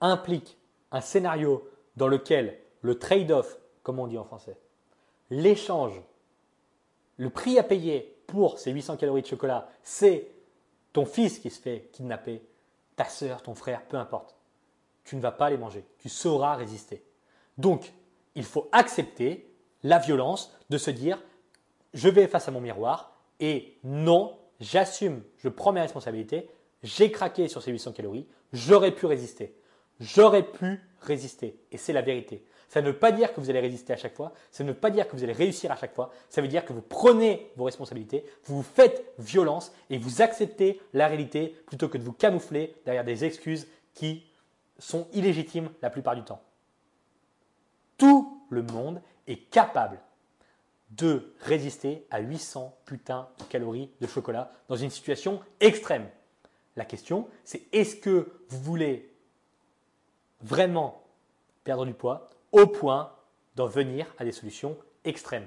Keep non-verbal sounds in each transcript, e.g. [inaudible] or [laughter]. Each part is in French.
implique un scénario dans lequel le trade-off, comme on dit en français, l'échange, le prix à payer pour ces 800 calories de chocolat, c'est ton fils qui se fait kidnapper, ta sœur, ton frère, peu importe. Tu ne vas pas les manger. Tu sauras résister. Donc, il faut accepter la violence de se dire je vais face à mon miroir et non, j'assume, je prends mes responsabilités, j'ai craqué sur ces 800 calories, j'aurais pu résister. J'aurais pu résister. Et c'est la vérité. Ça ne veut pas dire que vous allez résister à chaque fois, ça ne veut pas dire que vous allez réussir à chaque fois, ça veut dire que vous prenez vos responsabilités, vous faites violence et vous acceptez la réalité plutôt que de vous camoufler derrière des excuses qui sont illégitimes la plupart du temps. Tout le monde est capable de résister à 800 putains de calories de chocolat dans une situation extrême. La question, c'est est-ce que vous voulez vraiment perdre du poids au point d'en venir à des solutions extrêmes.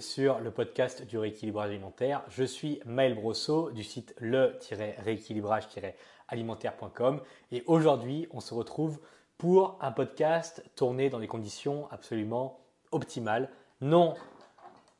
Sur le podcast du rééquilibrage alimentaire. Je suis Maël Brosso du site le-rééquilibrage-alimentaire.com et aujourd'hui on se retrouve pour un podcast tourné dans des conditions absolument optimales. Non,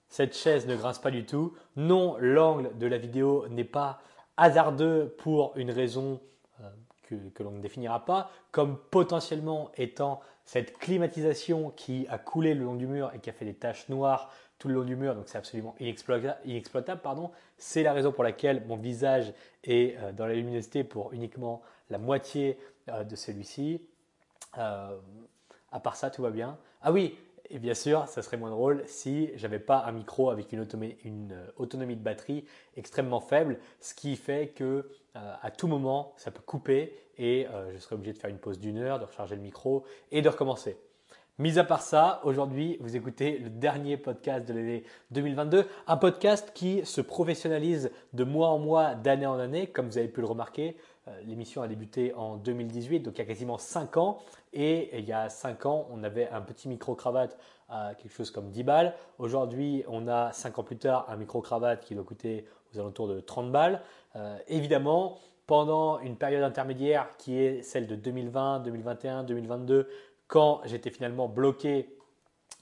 cette chaise ne grince pas du tout. Non, l'angle de la vidéo n'est pas hasardeux pour une raison euh, que, que l'on ne définira pas, comme potentiellement étant cette climatisation qui a coulé le long du mur et qui a fait des taches noires tout le long du mur, donc c'est absolument inexploitable. pardon. C'est la raison pour laquelle mon visage est euh, dans la luminosité pour uniquement la moitié euh, de celui-ci. à part ça, tout va bien. Ah oui, et bien sûr, ça serait moins drôle si j'avais pas un micro avec une autonomie, de batterie extrêmement faible, ce qui fait que euh, à tout moment, ça peut couper et euh, je serais obligé de faire une pause d'une heure, de recharger le micro et de recommencer. Mis à part ça, aujourd'hui, vous écoutez le dernier podcast de l'année 2022, un podcast qui se professionnalise de mois en mois, d'année en année, comme vous avez pu le remarquer. Euh, l'émission a débuté en 2018, donc il y a quasiment 5 ans. Et il y a 5 ans, on avait un petit micro-cravate à quelque chose comme 10 balles. Aujourd'hui, on a 5 ans plus tard un micro-cravate qui doit coûter aux alentours de 30 balles. Euh, évidemment, pendant une période intermédiaire qui est celle de 2020, 2021, 2022, quand j'étais finalement bloqué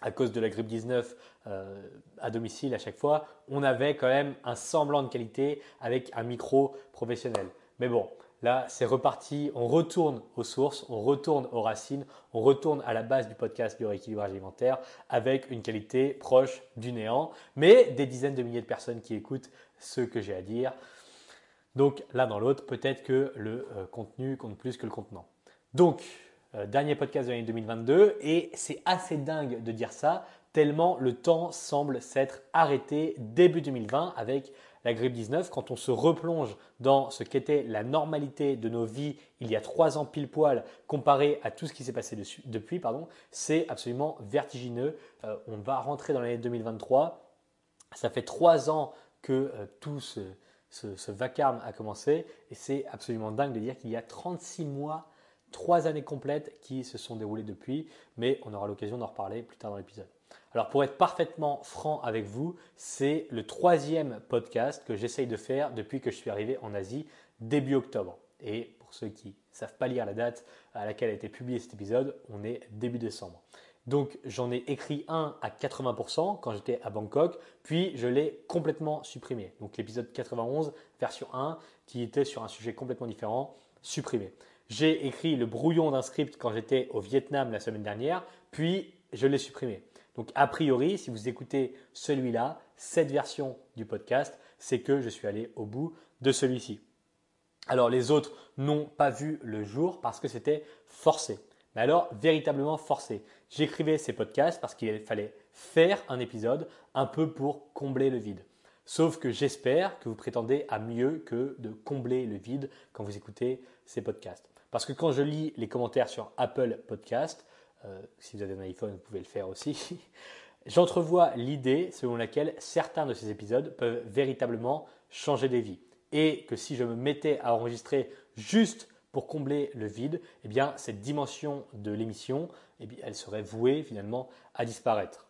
à cause de la grippe 19 euh, à domicile à chaque fois, on avait quand même un semblant de qualité avec un micro professionnel. Mais bon, Là, c'est reparti, on retourne aux sources, on retourne aux racines, on retourne à la base du podcast du rééquilibrage alimentaire avec une qualité proche du néant, mais des dizaines de milliers de personnes qui écoutent ce que j'ai à dire. Donc l'un dans l'autre, peut-être que le euh, contenu compte plus que le contenant. Donc, euh, dernier podcast de l'année 2022, et c'est assez dingue de dire ça, tellement le temps semble s'être arrêté début 2020 avec la grippe 19, quand on se replonge dans ce qu'était la normalité de nos vies il y a trois ans pile poil comparé à tout ce qui s'est passé depuis, pardon, c'est absolument vertigineux. Euh, on va rentrer dans l'année 2023. Ça fait trois ans que euh, tout ce, ce, vacarme a commencé et c'est absolument dingue de dire qu'il y a 36 mois, trois années complètes qui se sont déroulées depuis, mais on aura l'occasion d'en reparler plus tard dans l'épisode. Alors pour être parfaitement franc avec vous, c'est le troisième podcast que j'essaye de faire depuis que je suis arrivé en Asie début octobre. Et pour ceux qui ne savent pas lire la date à laquelle a été publié cet épisode, on est début décembre. Donc j'en ai écrit un à 80% quand j'étais à Bangkok, puis je l'ai complètement supprimé. Donc l'épisode 91, version 1, qui était sur un sujet complètement différent, supprimé. J'ai écrit le brouillon d'un script quand j'étais au Vietnam la semaine dernière, puis je l'ai supprimé. Donc a priori, si vous écoutez celui-là, cette version du podcast, c'est que je suis allé au bout de celui-ci. Alors les autres n'ont pas vu le jour parce que c'était forcé. Mais alors véritablement forcé. J'écrivais ces podcasts parce qu'il fallait faire un épisode un peu pour combler le vide. Sauf que j'espère que vous prétendez à mieux que de combler le vide quand vous écoutez ces podcasts. Parce que quand je lis les commentaires sur Apple Podcast, euh, si vous avez un iPhone, vous pouvez le faire aussi, [laughs] j'entrevois l'idée selon laquelle certains de ces épisodes peuvent véritablement changer des vies. Et que si je me mettais à enregistrer juste pour combler le vide, eh bien, cette dimension de l'émission, eh elle serait vouée finalement à disparaître.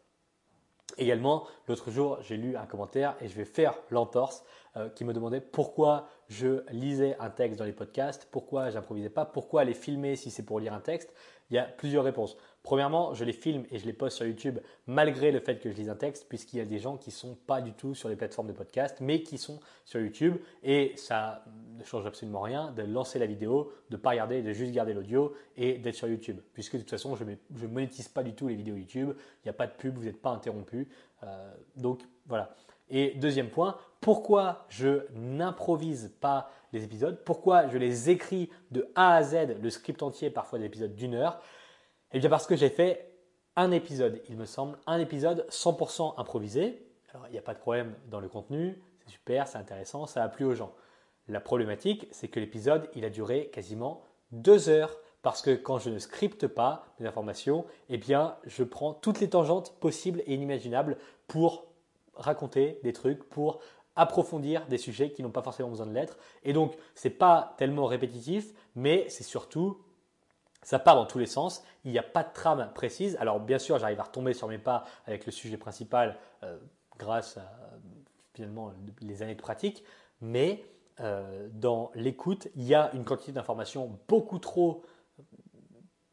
Également, l'autre jour, j'ai lu un commentaire et je vais faire l'entorse euh, qui me demandait pourquoi je lisais un texte dans les podcasts, pourquoi j'improvisais pas, pourquoi les filmer si c'est pour lire un texte? Il y a plusieurs réponses. Premièrement, je les filme et je les poste sur YouTube malgré le fait que je lise un texte, puisqu'il y a des gens qui ne sont pas du tout sur les plateformes de podcast, mais qui sont sur YouTube. Et ça ne change absolument rien de lancer la vidéo, de ne pas regarder, de juste garder l'audio et d'être sur YouTube. Puisque de toute façon, je ne monétise pas du tout les vidéos YouTube. Il n'y a pas de pub, vous n'êtes pas interrompu. Euh, donc voilà. Et deuxième point, pourquoi je n'improvise pas les épisodes? Pourquoi je les écris de A à Z, le script entier, parfois des épisodes d'une heure? Eh bien parce que j'ai fait un épisode, il me semble, un épisode 100% improvisé. Alors il n'y a pas de problème dans le contenu, c'est super, c'est intéressant, ça a plu aux gens. La problématique, c'est que l'épisode, il a duré quasiment deux heures parce que quand je ne scripte pas mes informations, eh bien, je prends toutes les tangentes possibles et inimaginables pour raconter des trucs, pour approfondir des sujets qui n'ont pas forcément besoin de l'être. Et donc, ce n'est pas tellement répétitif, mais c'est surtout, ça part dans tous les sens. Il n'y a pas de trame précise. Alors, bien sûr, j'arrive à retomber sur mes pas avec le sujet principal euh, grâce finalement les années de pratique, mais euh, dans l'écoute, il y a une quantité d'informations beaucoup trop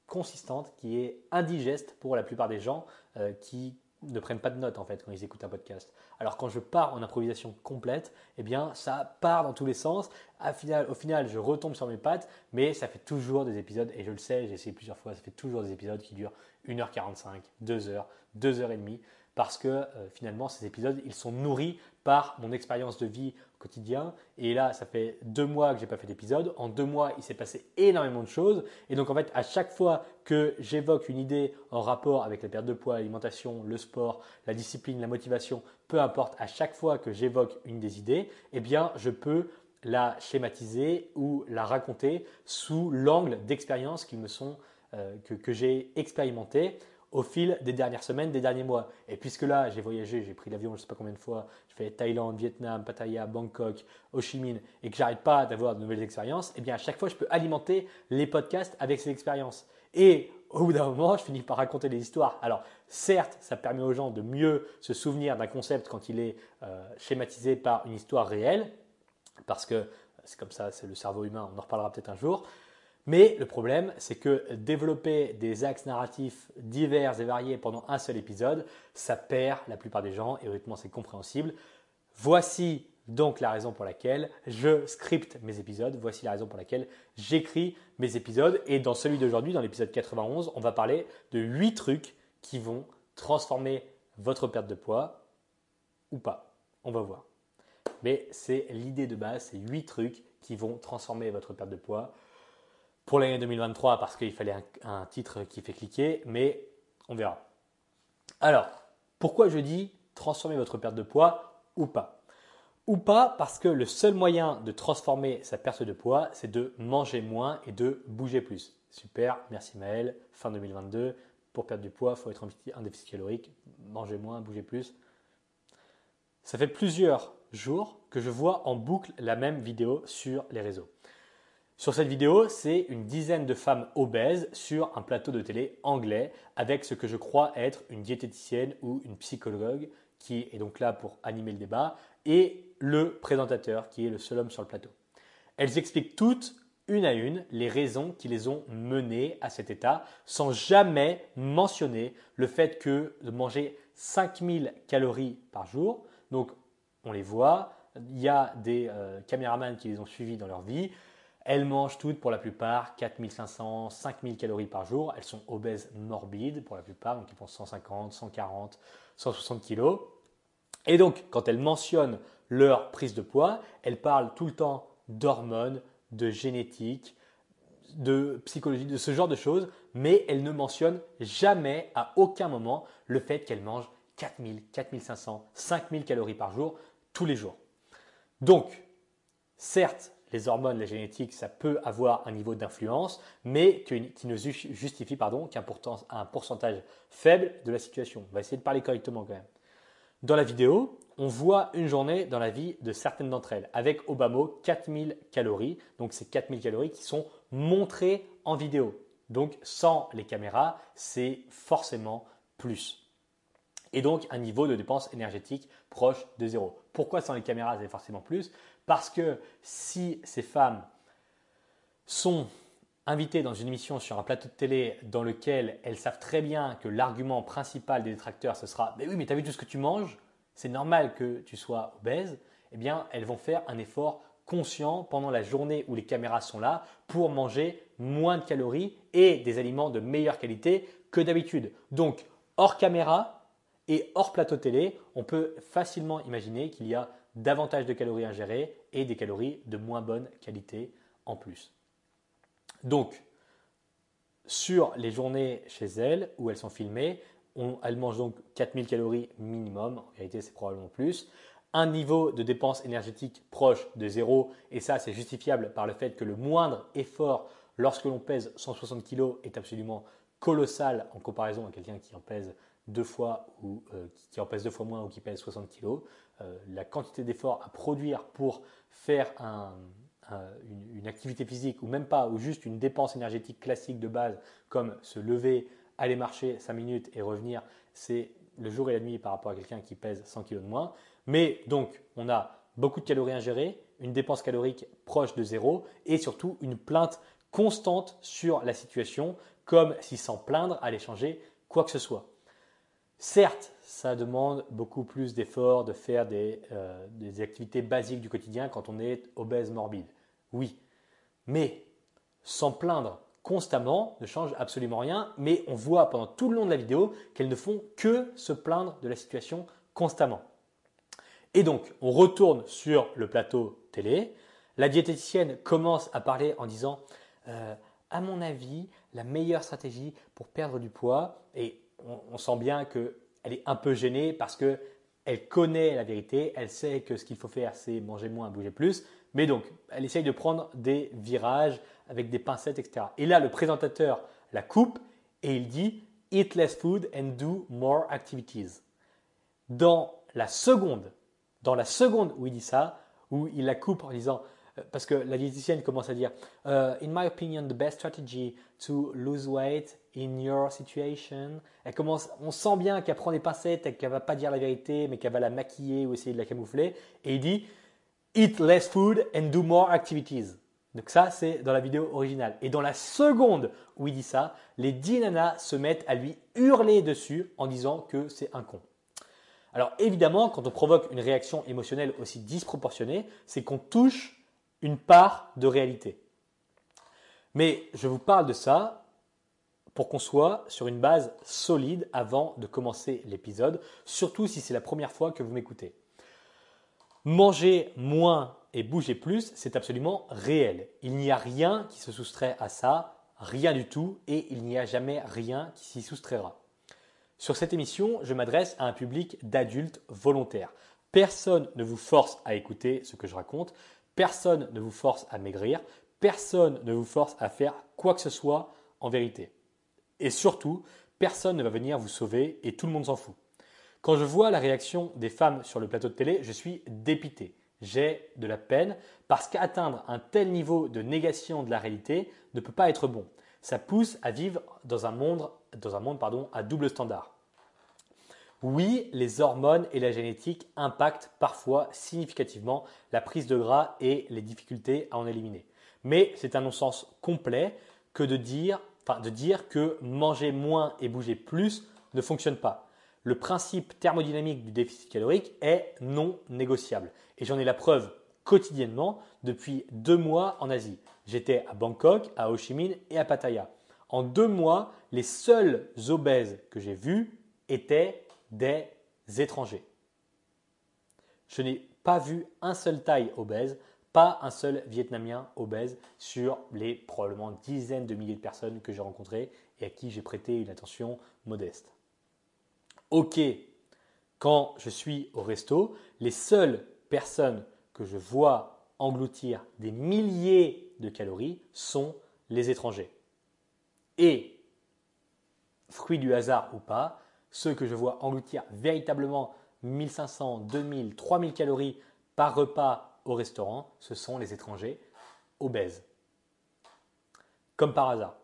consistante qui est indigeste pour la plupart des gens euh, qui ne prennent pas de notes en fait quand ils écoutent un podcast. Alors quand je pars en improvisation complète, eh bien ça part dans tous les sens. au final, je retombe sur mes pattes, mais ça fait toujours des épisodes, et je le sais, j'ai essayé plusieurs fois, ça fait toujours des épisodes qui durent 1h45, 2h, 2h30, parce que euh, finalement ces épisodes, ils sont nourris par mon expérience de vie Et là, ça fait deux mois que j'ai pas fait d'épisode. En deux mois, il s'est passé énormément de choses. Et donc, en fait, à chaque fois que j'évoque une idée en rapport avec la perte de poids, l'alimentation, le sport, la discipline, la motivation, peu importe, à chaque fois que j'évoque une des idées, eh bien, je peux la schématiser ou la raconter sous l'angle d'expériences qui me sont euh, que, que j'ai expérimenté au fil des dernières semaines, des derniers mois. Et puisque là, j'ai voyagé, j'ai pris l'avion je ne sais pas combien de fois, je fais Thaïlande, Vietnam, Pattaya, Bangkok, Ho Chi Minh, et que j'arrête pas d'avoir de nouvelles expériences, eh bien à chaque fois, je peux alimenter les podcasts avec ces expériences. Et au bout d'un moment, je finis par raconter des histoires. Alors, certes, ça permet aux gens de mieux se souvenir d'un concept quand il est euh, schématisé par une histoire réelle, parce que c'est comme ça, c'est le cerveau humain, on en reparlera peut-être un jour. Mais le problème, c'est que développer des axes narratifs divers et variés pendant un seul épisode, ça perd la plupart des gens et c'est compréhensible. Voici donc la raison pour laquelle je scripte mes épisodes, voici la raison pour laquelle j'écris mes épisodes et dans celui d'aujourd'hui, dans l'épisode 91, on va parler de 8 trucs qui vont transformer votre perte de poids ou pas. On va voir. Mais c'est l'idée de base, c'est 8 trucs qui vont transformer votre perte de poids pour l'année 2023 parce qu'il fallait un, titre qui fait cliquer, mais on verra. Alors, pourquoi je dis transformer votre perte de poids ou pas? Ou pas parce que le seul moyen de transformer sa perte de poids, c'est de manger moins et de bouger plus. Super, merci Maël. Fin 2022, pour perdre du poids, il faut être un déficit calorique, manger moins, bouger plus. Ça fait plusieurs jours que je vois en boucle la même vidéo sur les réseaux. Sur cette vidéo, c'est une dizaine de femmes obèses sur un plateau de télé anglais avec ce que je crois être une diététicienne ou une psychologue qui est donc là pour animer le débat et le présentateur qui est le seul homme sur le plateau. Elles expliquent toutes une à une les raisons qui les ont menées à cet état sans jamais mentionner le fait que de manger 5000 calories par jour, donc on les voit, il y a des euh, caméramans qui les ont suivis dans leur vie, elles mangent toutes pour la plupart 4500, 5000 calories par jour. Elles sont obèses morbides pour la plupart, donc ils font 150, 140, 160 kilos. Et donc, quand elles mentionnent leur prise de poids, elles parlent tout le temps d'hormones, de génétique, de psychologie, de ce genre de choses, mais elles ne mentionnent jamais à aucun moment le fait qu'elles mangent 4000, 4500, 5000 calories par jour, tous les jours. Donc, certes, les hormones, la génétique, ça peut avoir un niveau d'influence, mais qui ne justifie qu'un pourcentage faible de la situation. On va essayer de parler correctement quand même. Dans la vidéo, on voit une journée dans la vie de certaines d'entre elles, avec Obama 4000 calories. Donc, c'est 4000 calories qui sont montrées en vidéo. Donc, sans les caméras, c'est forcément plus. Et donc, un niveau de dépense énergétique proche de zéro. Pourquoi sans les caméras, c'est forcément plus? Parce que si ces femmes sont invitées dans une émission sur un plateau de télé dans lequel elles savent très bien que l'argument principal des détracteurs, ce sera Mais oui, mais tu as vu tout ce que tu manges? C'est normal que tu sois obèse, eh bien, elles vont faire un effort conscient pendant la journée où les caméras sont là pour manger moins de calories et des aliments de meilleure qualité que d'habitude. Donc, hors caméra et hors plateau télé, on peut facilement imaginer qu'il y a davantage de calories ingérées et des calories de moins bonne qualité en plus. Donc, sur les journées chez elles où elles sont filmées, elle mange donc 4000 calories minimum, en réalité c'est probablement plus. Un niveau de dépense énergétique proche de zéro, et ça c'est justifiable par le fait que le moindre effort lorsque l'on pèse 160 kg est absolument colossal en comparaison à quelqu'un qui en pèse deux fois ou euh, qui en pèse deux fois moins ou qui pèse 60 kg. Euh, la quantité d'effort à produire pour faire une, une, activité physique ou même pas, ou juste une dépense énergétique classique de base comme se lever, aller marcher 5 minutes et revenir, c'est le jour et la nuit par rapport à quelqu'un qui pèse 100 kg de moins. Mais donc, on a beaucoup de calories ingérées, une dépense calorique proche de zéro et surtout une plainte constante sur la situation, comme si sans plaindre allait changer quoi que ce soit. Certes, ça demande beaucoup plus d'efforts de faire des, euh, des activités basiques du quotidien quand on est obèse morbide. Oui, mais sans plaindre constamment, ne change absolument rien, mais on voit pendant tout le long de la vidéo qu'elles ne font que se plaindre de la situation constamment. Et donc, on retourne sur le plateau télé. La diététicienne commence à parler en disant, euh, à mon avis, la meilleure stratégie pour perdre du poids, et on, sent bien qu'elle est un peu gênée parce qu'elle connaît la vérité, elle sait que ce qu'il faut faire, c'est manger moins, bouger plus, mais donc, elle essaye de prendre des virages, avec des pincettes, etc. Et là, le présentateur la coupe et il dit Eat less food and do more activities. Dans la seconde, dans la seconde où il dit ça, où il la coupe en disant parce que la diététicienne commence à dire euh, In my opinion, the best strategy to lose weight in your situation. Elle commence, on sent bien qu'elle prend des pincettes et qu'elle va pas dire la vérité, mais qu'elle va la maquiller ou essayer de la camoufler. Et il dit Eat less food and do more activities. Donc ça, c'est dans la vidéo originale. Et dans la seconde où il dit ça, les 10 nanas se mettent à lui hurler dessus en disant que c'est un con. Alors évidemment, quand on provoque une réaction émotionnelle aussi disproportionnée, c'est qu'on touche une part de réalité. Mais je vous parle de ça pour qu'on soit sur une base solide avant de commencer l'épisode, surtout si c'est la première fois que vous m'écoutez. Manger moins et bouger plus, c'est absolument réel. Il n'y a rien qui se soustrait à ça, rien du tout, et il n'y a jamais rien qui s'y soustraira. Sur cette émission, je m'adresse à un public d'adultes volontaires. Personne ne vous force à écouter ce que je raconte, personne ne vous force à maigrir, personne ne vous force à faire quoi que ce soit en vérité. Et surtout, personne ne va venir vous sauver et tout le monde s'en fout. Quand je vois la réaction des femmes sur le plateau de télé, je suis dépité j'ai de la peine parce qu'atteindre un tel niveau de négation de la réalité ne peut pas être bon. Ça pousse à vivre dans un monde, dans un monde pardon, à double standard. Oui, les hormones et la génétique impactent parfois significativement la prise de gras et les difficultés à en éliminer. Mais c'est un non-sens complet que de dire, que manger moins et bouger plus ne fonctionne pas. Le principe thermodynamique du déficit calorique est non négociable. Et j'en ai la preuve quotidiennement depuis deux mois en Asie. J'étais à Bangkok, à Ho Chi Minh et à Pattaya. En deux mois, les seuls obèses que j'ai vus étaient des étrangers. Je n'ai pas vu un seul Thaï obèse, pas un seul Vietnamien obèse sur les probablement dizaines de milliers de personnes que j'ai rencontrées et à qui j'ai prêté une attention modeste. Ok, Quand je suis au resto, les seules personnes que je vois engloutir des milliers de calories sont les étrangers. Et, fruit du hasard ou pas, ceux que je vois engloutir véritablement 1500, 2000, 3000 calories par repas au restaurant, ce sont les étrangers obèses. Comme par hasard.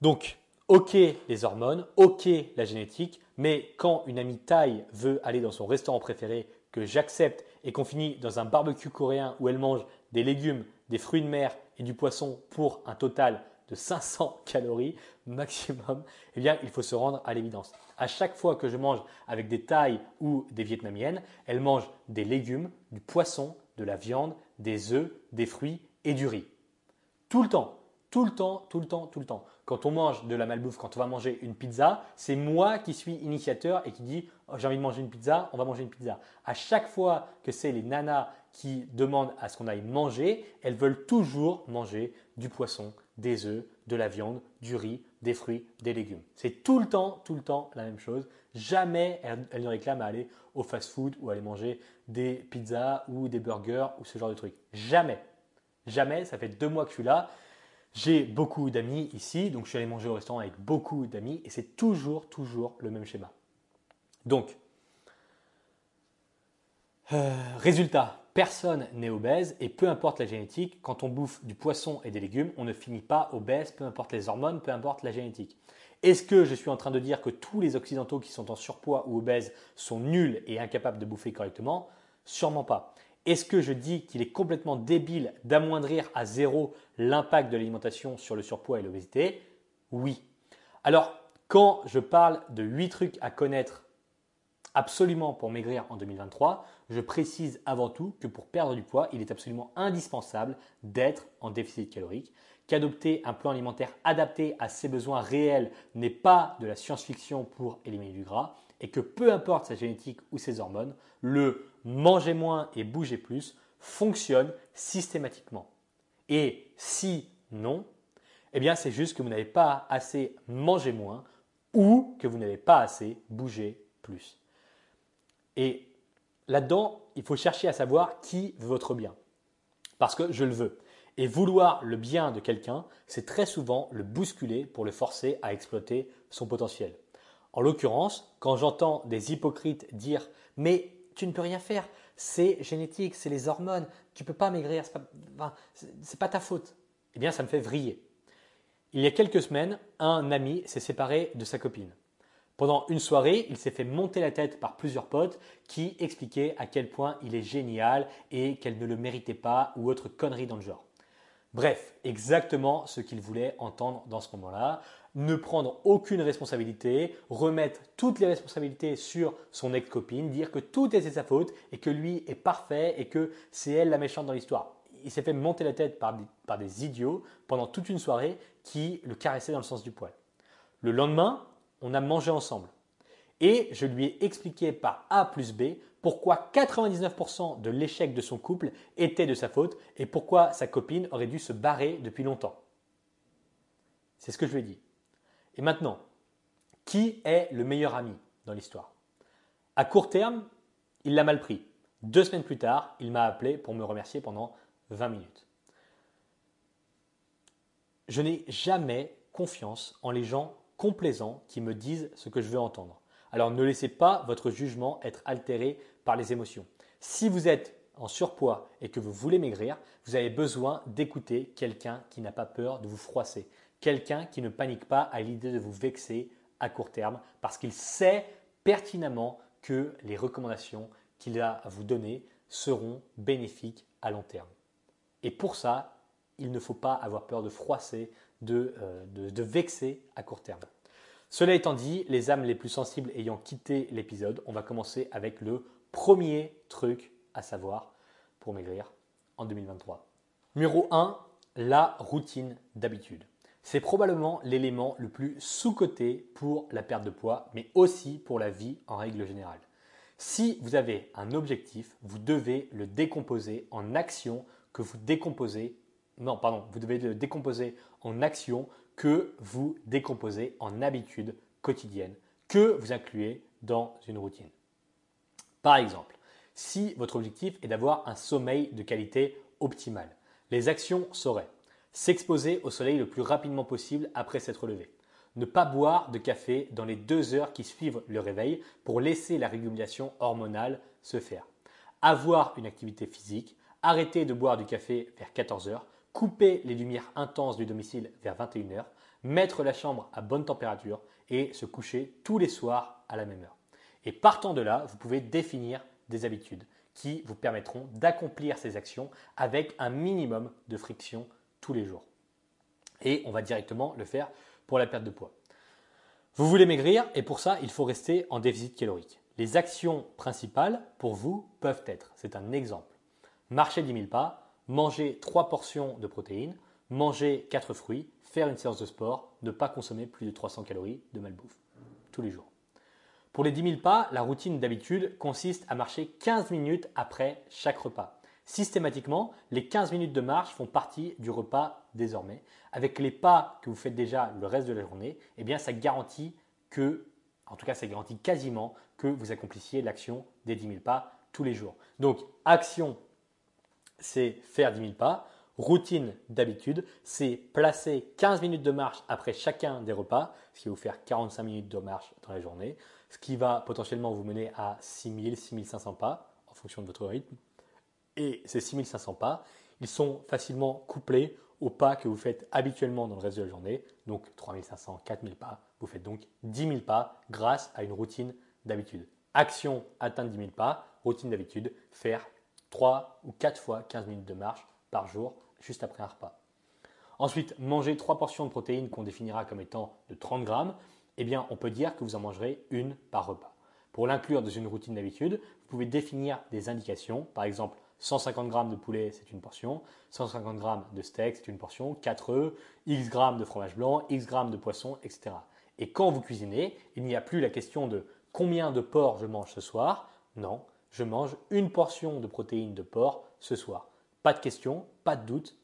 Donc, ok les hormones, ok la génétique, mais quand une amie taille veut aller dans son restaurant préféré, que j'accepte et qu'on finit dans un barbecue coréen où elle mange des légumes, des fruits de mer et du poisson pour un total de 500 calories maximum, eh bien, il faut se rendre à l'évidence. À chaque fois que je mange avec des Thaïs ou des Vietnamiennes, elles mangent des légumes, du poisson, de la viande, des œufs, des fruits et du riz. Tout le temps, tout le temps, tout le temps, tout le temps. Quand on mange de la malbouffe, quand on va manger une pizza, c'est moi qui suis initiateur et qui dis oh, j'ai envie de manger une pizza, on va manger une pizza. À chaque fois que c'est les nanas qui demandent à ce qu'on aille manger, elles veulent toujours manger du poisson, des œufs, de la viande, du riz, des fruits, des légumes. C'est tout le temps, tout le temps la même chose. Jamais elles, ne réclament à aller au fast-food ou aller manger des pizzas ou des burgers ou ce genre de trucs. Jamais. Jamais. Ça fait deux mois que je suis là. J'ai beaucoup d'amis ici, donc je suis allé manger au restaurant avec beaucoup d'amis et c'est toujours, toujours le même schéma. Donc, euh, résultat, personne n'est obèse et peu importe la génétique, quand on bouffe du poisson et des légumes, on ne finit pas obèse, peu importe les hormones, peu importe la génétique. Est-ce que je suis en train de dire que tous les Occidentaux qui sont en surpoids ou obèses sont nuls et incapables de bouffer correctement? Sûrement pas. Est-ce que je dis qu'il est complètement débile d'amoindrir à zéro l'impact de l'alimentation sur le surpoids et l'obésité? Oui. Alors, quand je parle de 8 trucs à connaître absolument pour maigrir en 2023, je précise avant tout que pour perdre du poids, il est absolument indispensable d'être en déficit calorique, qu'adopter un plan alimentaire adapté à ses besoins réels n'est pas de la science-fiction pour éliminer du gras, et que peu importe sa génétique ou ses hormones, le manger moins et bouger plus fonctionne systématiquement. Et si non, eh bien c'est juste que vous n'avez pas assez mangé moins ou que vous n'avez pas assez bougé plus. Et là-dedans, il faut chercher à savoir qui veut votre bien. Parce que je le veux. Et vouloir le bien de quelqu'un, c'est très souvent le bousculer pour le forcer à exploiter son potentiel. En l'occurrence, quand j'entends des hypocrites dire Mais tu ne peux rien faire, c'est génétique, c'est les hormones, tu ne peux pas maigrir, ce n'est pas, pas ta faute, eh bien ça me fait vriller. Il y a quelques semaines, un ami s'est séparé de sa copine. Pendant une soirée, il s'est fait monter la tête par plusieurs potes qui expliquaient à quel point il est génial et qu'elle ne le méritait pas ou autre connerie dans le genre. Bref, exactement ce qu'il voulait entendre dans ce moment-là. Ne prendre aucune responsabilité, remettre toutes les responsabilités sur son ex-copine, dire que tout était sa faute et que lui est parfait et que c'est elle la méchante dans l'histoire. Il s'est fait monter la tête par par des idiots pendant toute une soirée qui le caressaient dans le sens du poil. Le lendemain, on a mangé ensemble. Et je lui ai expliqué par A plus B pourquoi 99% de l'échec de son couple était de sa faute et pourquoi sa copine aurait dû se barrer depuis longtemps. C'est ce que je lui ai dit. Et maintenant, qui est le meilleur ami dans l'histoire? À court terme, il l'a mal pris. Deux semaines plus tard, il m'a appelé pour me remercier pendant 20 minutes. Je n'ai jamais confiance en les gens complaisants qui me disent ce que je veux entendre. Alors ne laissez pas votre jugement être altéré par les émotions. Si vous êtes en surpoids et que vous voulez maigrir, vous avez besoin d'écouter quelqu'un qui n'a pas peur de vous froisser, quelqu'un qui ne panique pas à l'idée de vous vexer à court terme parce qu'il sait pertinemment que les recommandations qu'il a à vous donner seront bénéfiques à long terme. Et pour ça, il ne faut pas avoir peur de froisser, euh, de, vexer à court terme. Cela étant dit, les âmes les plus sensibles ayant quitté l'épisode, on va commencer avec le premier truc à savoir pour maigrir en 2023. Numéro 1, la routine d'habitude. C'est probablement l'élément le plus sous-coté pour la perte de poids, mais aussi pour la vie en règle générale. Si vous avez un objectif, vous devez le décomposer en actions que vous décomposez non, pardon, vous devez le décomposer en actions que vous décomposez en habitudes quotidiennes, que vous incluez dans une routine. Par exemple, si votre objectif est d'avoir un sommeil de qualité optimale, les actions seraient s'exposer au soleil le plus rapidement possible après s'être levé, ne pas boire de café dans les deux heures qui suivent le réveil pour laisser la régulation hormonale se faire, avoir une activité physique, arrêter de boire du café vers 14 heures, couper les lumières intenses du domicile vers 21 heures, mettre la chambre à bonne température et se coucher tous les soirs à la même heure. Et partant de là, vous pouvez définir des habitudes qui vous permettront d'accomplir ces actions avec un minimum de friction tous les jours. Et on va directement le faire pour la perte de poids. Vous voulez maigrir et pour ça, il faut rester en déficit calorique. Les actions principales pour vous peuvent être, c'est un exemple, marcher 10 000 pas, manger 3 portions de protéines, manger 4 fruits, faire une séance de sport, ne pas consommer plus de 300 calories de malbouffe tous les jours. Pour les 10 000 pas, la routine d'habitude consiste à marcher 15 minutes après chaque repas. Systématiquement, les 15 minutes de marche font partie du repas désormais. Avec les pas que vous faites déjà le reste de la journée, eh bien ça garantit que, en tout cas ça garantit quasiment que vous accomplissiez l'action des 10 000 pas tous les jours. Donc action, c'est faire 10 000 pas. Routine d'habitude, c'est placer 15 minutes de marche après chacun des repas, ce qui va vous faire 45 minutes de marche dans la journée, ce qui va potentiellement vous mener à 6000, 6500 pas en fonction de votre rythme. Et ces 6500 pas, ils sont facilement couplés aux pas que vous faites habituellement dans le reste de la journée, donc 3500, 4000 pas. Vous faites donc 10 000 pas grâce à une routine d'habitude. Action, atteindre 10 000 pas, routine d'habitude, faire 3 ou 4 fois 15 minutes de marche par jour juste après un repas. Ensuite, manger trois portions de protéines qu'on définira comme étant de 30 grammes, eh bien, on peut dire que vous en mangerez une par repas. Pour l'inclure dans une routine d'habitude, vous pouvez définir des indications. Par exemple, 150 grammes de poulet, c'est une portion. 150 grammes de steak, c'est une portion. 4 œufs, X grammes de fromage blanc, X grammes de poisson, etc. Et quand vous cuisinez, il n'y a plus la question de combien de porc je mange ce soir. Non, je mange une portion de protéines de porc ce soir. Pas de question, pas de doute.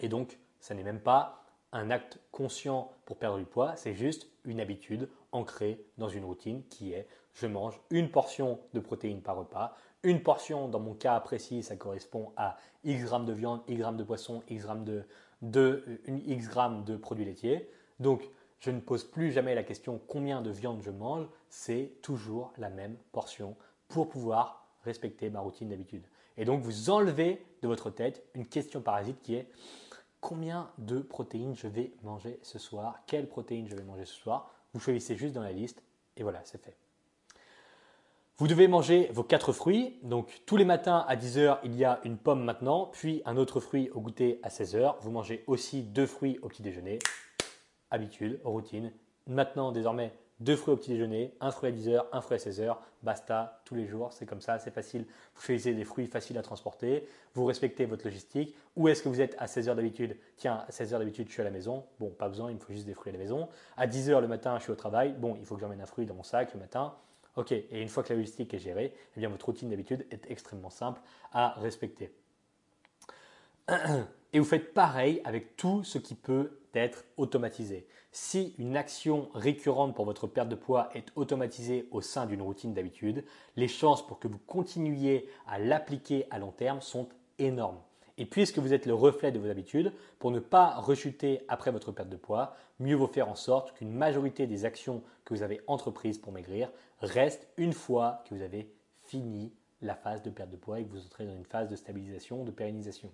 Et donc, ça n'est même pas un acte conscient pour perdre du poids, c'est juste une habitude ancrée dans une routine qui est je mange une portion de protéines par repas. Une portion, dans mon cas précis, ça correspond à X grammes de viande, X grammes de poisson, X grammes de, de, X grammes de produits laitiers. Donc, je ne pose plus jamais la question combien de viande je mange, c'est toujours la même portion pour pouvoir respecter ma routine d'habitude. Et donc, vous enlevez de votre tête une question parasite qui est combien de protéines je vais manger ce soir? Quelles protéines je vais manger ce soir? Vous choisissez juste dans la liste et voilà, c'est fait. Vous devez manger vos quatre fruits. Donc, tous les matins à 10h, il y a une pomme maintenant, puis un autre fruit au goûter à 16h. Vous mangez aussi deux fruits au petit déjeuner. Habitude, routine. Maintenant, désormais, deux fruits au petit déjeuner, un fruit à 10h, un fruit à 16h, basta, tous les jours, c'est comme ça, c'est facile. Vous choisissez des fruits faciles à transporter, vous respectez votre logistique. Où est-ce que vous êtes à 16h d'habitude? Tiens, à 16h d'habitude, je suis à la maison. Bon, pas besoin, il me faut juste des fruits à la maison. À 10h le matin, je suis au travail. Bon, il faut que j'emmène un fruit dans mon sac le matin. Ok, et une fois que la logistique est gérée, eh bien votre routine d'habitude est extrêmement simple à respecter. [clears throat] Et vous faites pareil avec tout ce qui peut être automatisé. Si une action récurrente pour votre perte de poids est automatisée au sein d'une routine d'habitude, les chances pour que vous continuiez à l'appliquer à long terme sont énormes. Et puisque vous êtes le reflet de vos habitudes, pour ne pas rechuter après votre perte de poids, mieux vaut faire en sorte qu'une majorité des actions que vous avez entreprises pour maigrir restent une fois que vous avez fini la phase de perte de poids et que vous entrez dans une phase de stabilisation, de pérennisation.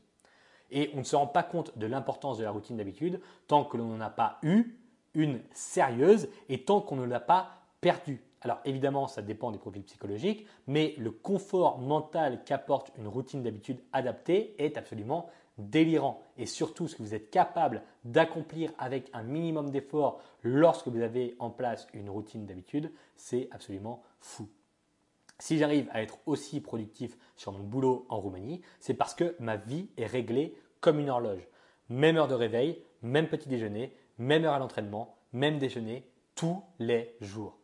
Et on ne se rend pas compte de l'importance de la routine d'habitude tant que l'on n'en a pas eu une sérieuse et tant qu'on ne l'a pas perdue. Alors évidemment, ça dépend des profils psychologiques, mais le confort mental qu'apporte une routine d'habitude adaptée est absolument délirant. Et surtout, ce que vous êtes capable d'accomplir avec un minimum d'effort lorsque vous avez en place une routine d'habitude, c'est absolument fou. Si j'arrive à être aussi productif sur mon boulot en Roumanie, c'est parce que ma vie est réglée comme une horloge. Même heure de réveil, même petit déjeuner, même heure à l'entraînement, même déjeuner, tous les jours.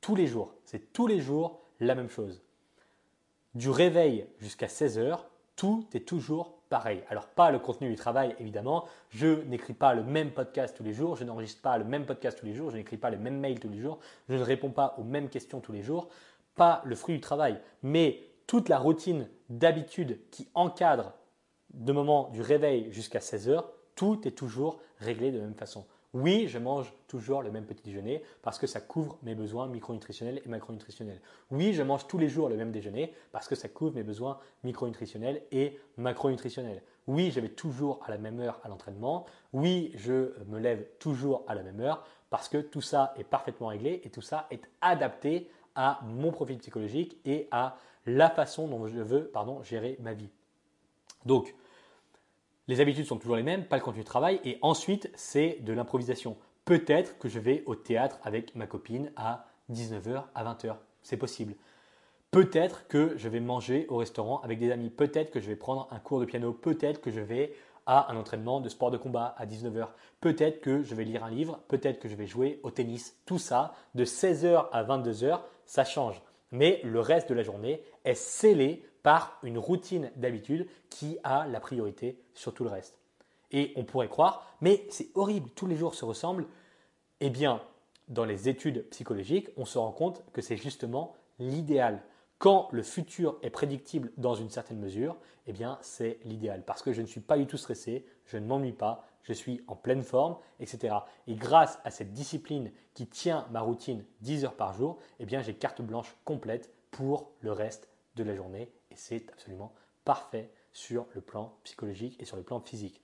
Tous les jours. C'est tous les jours la même chose. Du réveil jusqu'à 16 heures, tout est toujours pareil. Alors pas le contenu du travail évidemment, je n'écris pas le même podcast tous les jours, je n'enregistre pas le même podcast tous les jours, je n'écris pas le même mail tous les jours, je ne réponds pas aux mêmes questions tous les jours. Pas le fruit du travail, mais toute la routine d'habitude qui encadre de moment du réveil jusqu'à 16 heures, tout est toujours réglé de la même façon. Oui, je mange toujours le même petit déjeuner parce que ça couvre mes besoins micronutritionnels et macronutritionnels. Oui, je mange tous les jours le même déjeuner parce que ça couvre mes besoins micronutritionnels et macronutritionnels. Oui, je vais toujours à la même heure à l'entraînement. Oui, je me lève toujours à la même heure parce que tout ça est parfaitement réglé et tout ça est adapté à mon profil psychologique et à la façon dont je veux pardon, gérer ma vie. Donc, les habitudes sont toujours les mêmes, pas le contenu de travail. Et ensuite, c'est de l'improvisation. Peut-être que je vais au théâtre avec ma copine à 19h, à 20h. C'est possible. Peut-être que je vais manger au restaurant avec des amis. Peut-être que je vais prendre un cours de piano. Peut-être que je vais à un entraînement de sport de combat à 19h. Peut-être que je vais lire un livre. Peut-être que je vais jouer au tennis. Tout ça, de 16h à 22h, ça change. Mais le reste de la journée est scellé par une routine d'habitude qui a la priorité sur tout le reste. Et on pourrait croire, mais c'est horrible, tous les jours se ressemblent. Eh bien, dans les études psychologiques, on se rend compte que c'est justement l'idéal. Quand le futur est prédictible dans une certaine mesure, eh bien, c'est l'idéal. Parce que je ne suis pas du tout stressé, je ne m'ennuie pas, je suis en pleine forme, etc. Et grâce à cette discipline qui tient ma routine 10 heures par jour, eh bien, j'ai carte blanche complète pour le reste de la journée et c'est absolument parfait sur le plan psychologique et sur le plan physique.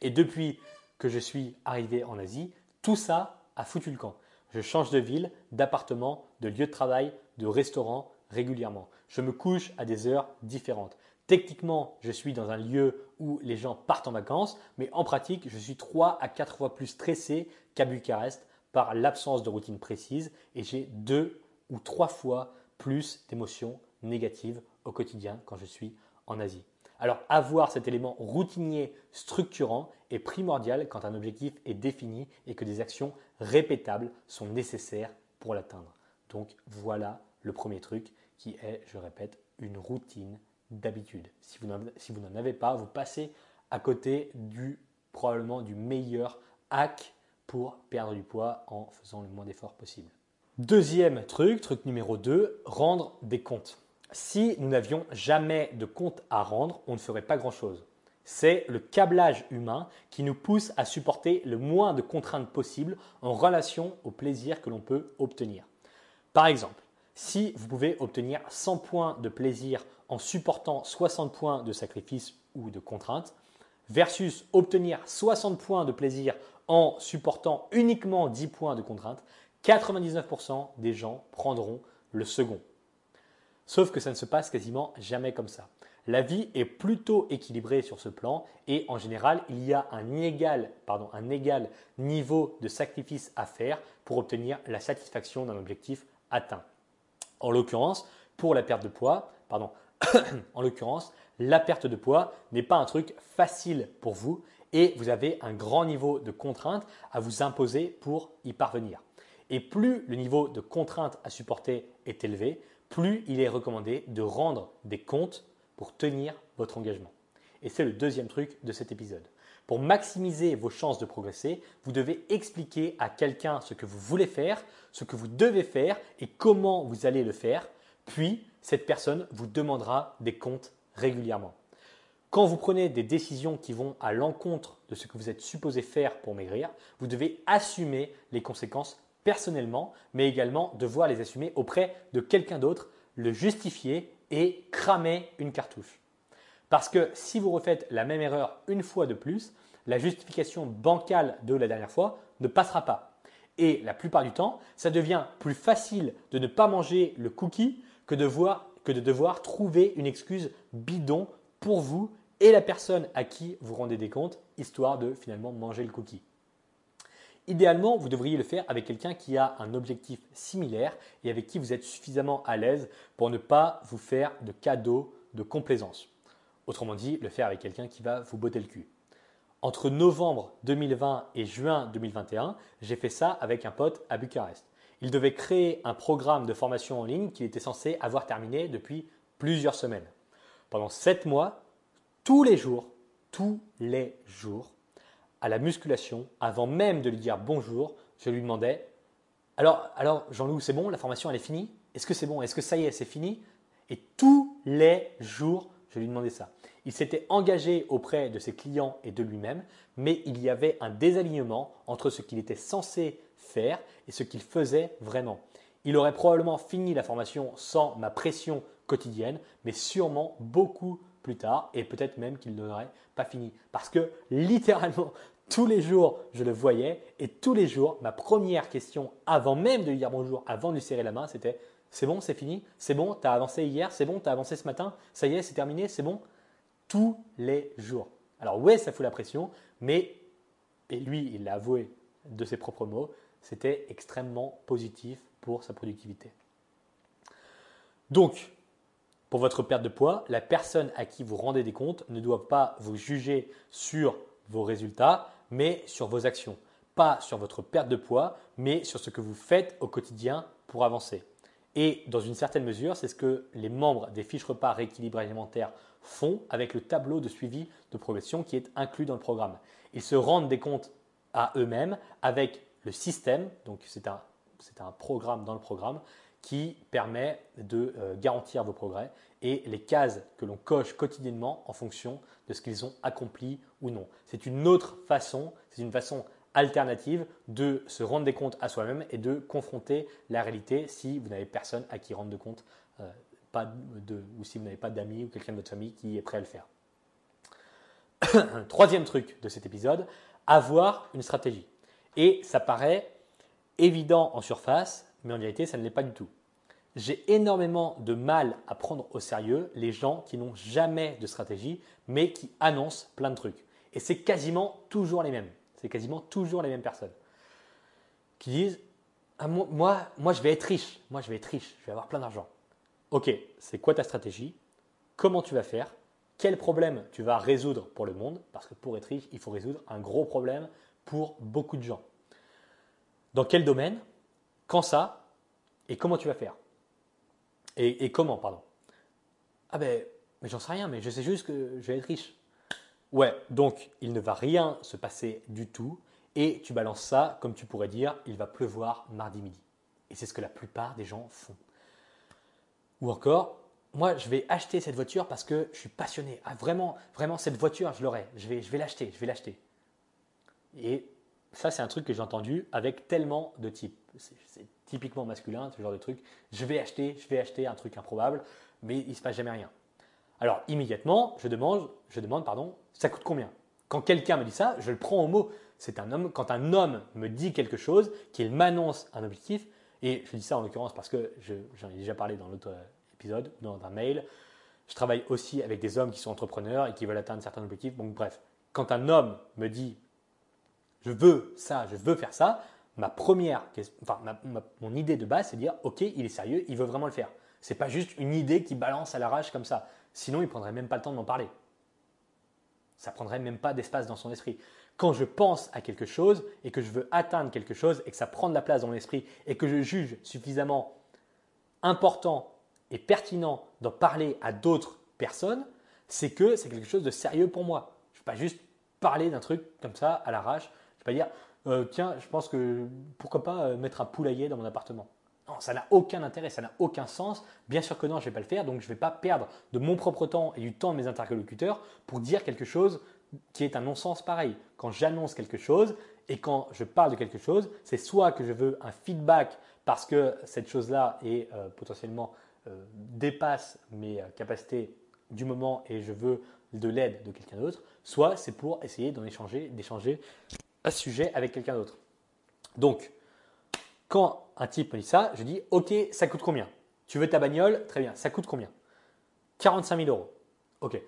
Et depuis que je suis arrivé en Asie, tout ça a foutu le camp. Je change de ville, d'appartement, de lieu de travail, de restaurant régulièrement. Je me couche à des heures différentes. Techniquement, je suis dans un lieu où les gens partent en vacances, mais en pratique, je suis 3 à 4 fois plus stressé qu'à Bucarest par l'absence de routine précise et j'ai deux ou trois fois plus d'émotions négatives au quotidien quand je suis en Asie. Alors avoir cet élément routinier structurant est primordial quand un objectif est défini et que des actions répétables sont nécessaires pour l'atteindre. Donc voilà le premier truc qui est, je répète, une routine d'habitude. Si vous n'en avez pas, vous passez à côté du probablement du meilleur hack pour perdre du poids en faisant le moins d'efforts possible. Deuxième truc, truc numéro 2, rendre des comptes. Si nous n'avions jamais de compte à rendre, on ne ferait pas grand-chose. C'est le câblage humain qui nous pousse à supporter le moins de contraintes possibles en relation au plaisir que l'on peut obtenir. Par exemple, si vous pouvez obtenir 100 points de plaisir en supportant 60 points de sacrifice ou de contraintes, versus obtenir 60 points de plaisir en supportant uniquement 10 points de contraintes, 99% des gens prendront le second. Sauf que ça ne se passe quasiment jamais comme ça. La vie est plutôt équilibrée sur ce plan et en général, il y a un égal, un égal niveau de sacrifice à faire pour obtenir la satisfaction d'un objectif atteint. En l'occurrence, pour la perte de poids, pardon, [coughs] en l'occurrence, la perte de poids n'est pas un truc facile pour vous et vous avez un grand niveau de contrainte à vous imposer pour y parvenir. Et plus le niveau de contrainte à supporter est élevé, plus il est recommandé de rendre des comptes pour tenir votre engagement. Et c'est le deuxième truc de cet épisode. Pour maximiser vos chances de progresser, vous devez expliquer à quelqu'un ce que vous voulez faire, ce que vous devez faire et comment vous allez le faire. Puis, cette personne vous demandera des comptes régulièrement. Quand vous prenez des décisions qui vont à l'encontre de ce que vous êtes supposé faire pour maigrir, vous devez assumer les conséquences personnellement, mais également devoir les assumer auprès de quelqu'un d'autre, le justifier et cramer une cartouche. Parce que si vous refaites la même erreur une fois de plus, la justification bancale de la dernière fois ne passera pas. Et la plupart du temps, ça devient plus facile de ne pas manger le cookie que de, que de devoir trouver une excuse bidon pour vous et la personne à qui vous rendez des comptes, histoire de finalement manger le cookie. Idéalement, vous devriez le faire avec quelqu'un qui a un objectif similaire et avec qui vous êtes suffisamment à l'aise pour ne pas vous faire de cadeaux de complaisance. Autrement dit, le faire avec quelqu'un qui va vous botter le cul. Entre novembre 2020 et juin 2021, j'ai fait ça avec un pote à Bucarest. Il devait créer un programme de formation en ligne qu'il était censé avoir terminé depuis plusieurs semaines. Pendant sept mois, tous les jours, tous les jours, à la musculation, avant même de lui dire bonjour, je lui demandais Alors, alors Jean-Loup, c'est bon, la formation elle est finie? Est-ce que c'est bon? Est-ce que ça y est, c'est fini? Et tous les jours, je lui demandais ça. Il s'était engagé auprès de ses clients et de lui-même, mais il y avait un désalignement entre ce qu'il était censé faire et ce qu'il faisait vraiment. Il aurait probablement fini la formation sans ma pression quotidienne, mais sûrement beaucoup plus tard et peut-être même qu'il n'aurait pas fini. Parce que littéralement, [laughs] tous les jours, je le voyais et tous les jours, ma première question avant même de lui dire bonjour, avant de lui serrer la main, c'était c'est bon, c'est fini, c'est bon, tu as avancé hier, c'est bon, tu as avancé ce matin, ça y est, c'est terminé, c'est bon? Tous les jours. Alors ouais, ça fout la pression, mais, et lui, il l'a avoué de ses propres mots, c'était extrêmement positif pour sa productivité. Donc, pour votre perte de poids, la personne à qui vous rendez des comptes ne doit pas vous juger sur vos résultats, mais sur vos actions. Pas sur votre perte de poids, mais sur ce que vous faites au quotidien pour avancer. Et dans une certaine mesure, c'est ce que les membres des fiches repas rééquilibre alimentaire font avec le tableau de suivi de progression qui est inclus dans le programme. Ils se rendent des comptes à eux-mêmes avec le système, donc c'est un, programme dans le programme qui permet de euh, garantir vos progrès et les cases que l'on coche quotidiennement en fonction de ce qu'ils ont accompli ou non. C'est une autre façon, c'est une façon alternative de se rendre des comptes à soi-même et de confronter la réalité si vous n'avez personne à qui rendre de compte euh, ou si vous n'avez pas d'amis ou quelqu'un de votre famille qui est prêt à le faire. [coughs] Troisième truc de cet épisode, avoir une stratégie. Et ça paraît évident en surface, mais en réalité, ça ne l'est pas du tout. J'ai énormément de mal à prendre au sérieux les gens qui n'ont jamais de stratégie, mais qui annoncent plein de trucs. Et c'est quasiment toujours les mêmes. C'est quasiment toujours les mêmes personnes qui disent ah, moi, moi, je vais être riche. Moi, je vais être riche. Je vais avoir plein d'argent. Ok, c'est quoi ta stratégie? Comment tu vas faire? Quel problème tu vas résoudre pour le monde? Parce que pour être riche, il faut résoudre un gros problème pour beaucoup de gens. Dans quel domaine Quand ça Et comment tu vas faire? Et, comment, pardon? Ah ben, mais j'en sais rien, mais je sais juste que je vais être riche. Ouais, donc il ne va rien se passer du tout et tu balances ça comme tu pourrais dire il va pleuvoir mardi midi. Et c'est ce que la plupart des gens font. Ou encore, moi je vais acheter cette voiture parce que je suis passionné. Ah, vraiment, vraiment cette voiture, je l'aurai. Je vais, je vais l'acheter, je vais l'acheter. Et ça, c'est un truc que j'ai entendu avec tellement de types. C'est typiquement masculin, ce genre de truc. Je vais acheter, je vais acheter un truc improbable, mais il ne se passe jamais rien. Alors immédiatement, je demande, je demande pardon, ça coûte combien? Quand quelqu'un me dit ça, je le prends au mot. C'est un homme. Quand un homme me dit quelque chose, qu'il m'annonce un objectif, et je dis ça en l'occurrence parce que j'en ai déjà parlé dans l'autre épisode, dans un mail. Je travaille aussi avec des hommes qui sont entrepreneurs et qui veulent atteindre certains objectifs. Donc bref, quand un homme me dit je veux ça, je veux faire ça, ma première, enfin, mon idée de base, c'est de dire ok, il est sérieux, il veut vraiment le faire. C'est pas juste une idée qui balance à l'arrache comme ça. Sinon, il prendrait même pas le temps de m'en parler. Ça prendrait même pas d'espace dans son esprit. Quand je pense à quelque chose et que je veux atteindre quelque chose et que ça prend de la place dans mon esprit et que je juge suffisamment important et pertinent d'en parler à d'autres personnes, c'est que c'est quelque chose de sérieux pour moi. Je ne pas juste parler d'un truc comme ça à l'arrache. Pas dire euh, tiens, je pense que pourquoi pas euh, mettre un poulailler dans mon appartement. Non, ça n'a aucun intérêt, ça n'a aucun sens. Bien sûr que non, je ne vais pas le faire, donc je ne vais pas perdre de mon propre temps et du temps de mes interlocuteurs pour dire quelque chose qui est un non-sens pareil. Quand j'annonce quelque chose et quand je parle de quelque chose, c'est soit que je veux un feedback parce que cette chose-là est euh, potentiellement dépasse mes capacités du moment et je veux de l'aide de quelqu'un d'autre, soit c'est pour essayer d'en échanger, d'échanger sujet avec quelqu'un d'autre. Donc, quand un type me dit ça, je dis Ok, ça coûte combien? Tu veux ta bagnole? Très bien, ça coûte combien? 45 000 euros. Ok.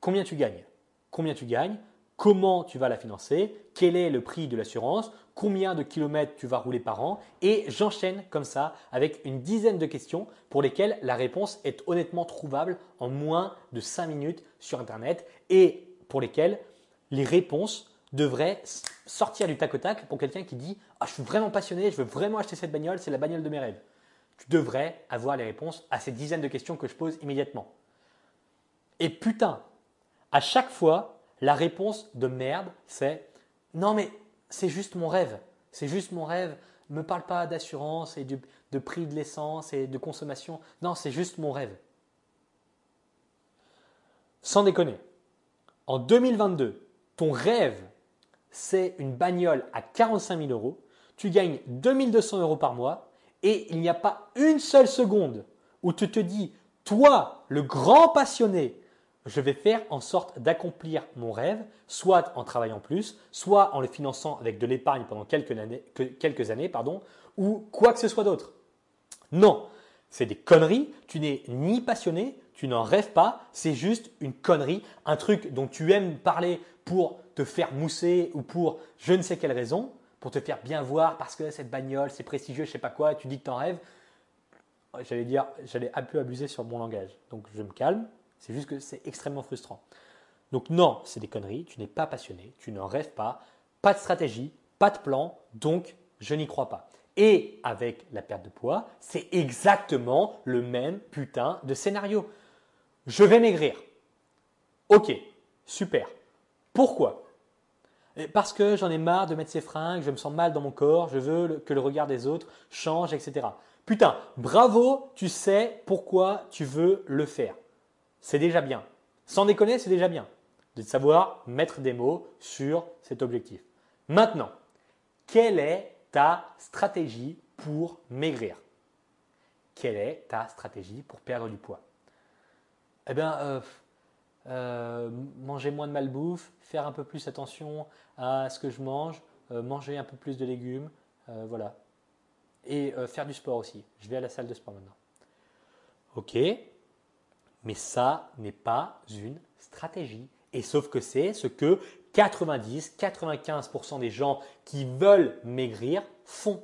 Combien tu gagnes? Combien tu gagnes? Comment tu vas la financer? Quel est le prix de l'assurance? Combien de kilomètres tu vas rouler par an? Et j'enchaîne comme ça avec une dizaine de questions pour lesquelles la réponse est honnêtement trouvable en moins de 5 minutes sur Internet et pour lesquelles les réponses devrait sortir du tac au tac pour quelqu'un qui dit ah, Je suis vraiment passionné, je veux vraiment acheter cette bagnole, c'est la bagnole de mes rêves. Tu devrais avoir les réponses à ces dizaines de questions que je pose immédiatement. Et putain, à chaque fois, la réponse de merde, c'est Non, mais c'est juste mon rêve. C'est juste mon rêve. me parle pas d'assurance et de prix de l'essence et de consommation. Non, c'est juste mon rêve. Sans déconner. En 2022, ton rêve, c'est une bagnole à 45 000 euros. Tu gagnes 2200 euros par mois et il n'y a pas une seule seconde où tu te dis, toi, le grand passionné, je vais faire en sorte d'accomplir mon rêve, soit en travaillant plus, soit en le finançant avec de l'épargne pendant quelques années, quelques années pardon, ou quoi que ce soit d'autre. Non, c'est des conneries, tu n'es ni passionné, tu n'en rêves pas, c'est juste une connerie, un truc dont tu aimes parler pour te faire mousser ou pour je ne sais quelle raison, pour te faire bien voir parce que cette bagnole, c'est prestigieux, je sais pas quoi, tu dis que tu en rêves. J'allais dire, j'allais un peu abuser sur mon langage. Donc je me calme, c'est juste que c'est extrêmement frustrant. Donc non, c'est des conneries, tu n'es pas passionné, tu n'en rêves pas, pas de stratégie, pas de plan, donc je n'y crois pas. Et avec la perte de poids, c'est exactement le même putain de scénario. Je vais maigrir. Ok, super. Pourquoi? Parce que j'en ai marre de mettre ces fringues, je me sens mal dans mon corps, je veux que le regard des autres change, etc. Putain, bravo, tu sais pourquoi tu veux le faire c'est déjà bien. Sans déconner, c'est déjà bien de savoir mettre des mots sur cet objectif. Maintenant, quelle est ta stratégie pour maigrir? Quelle est ta stratégie pour perdre du poids? Eh bien, euh, euh, manger moins de malbouffe, faire un peu plus attention à ce que je mange, euh, manger un peu plus de légumes, voilà. Et faire du sport aussi. Je vais à la salle de sport maintenant. Ok, mais ça n'est pas une stratégie. Et sauf que c'est ce que 90-95% des gens qui veulent maigrir font.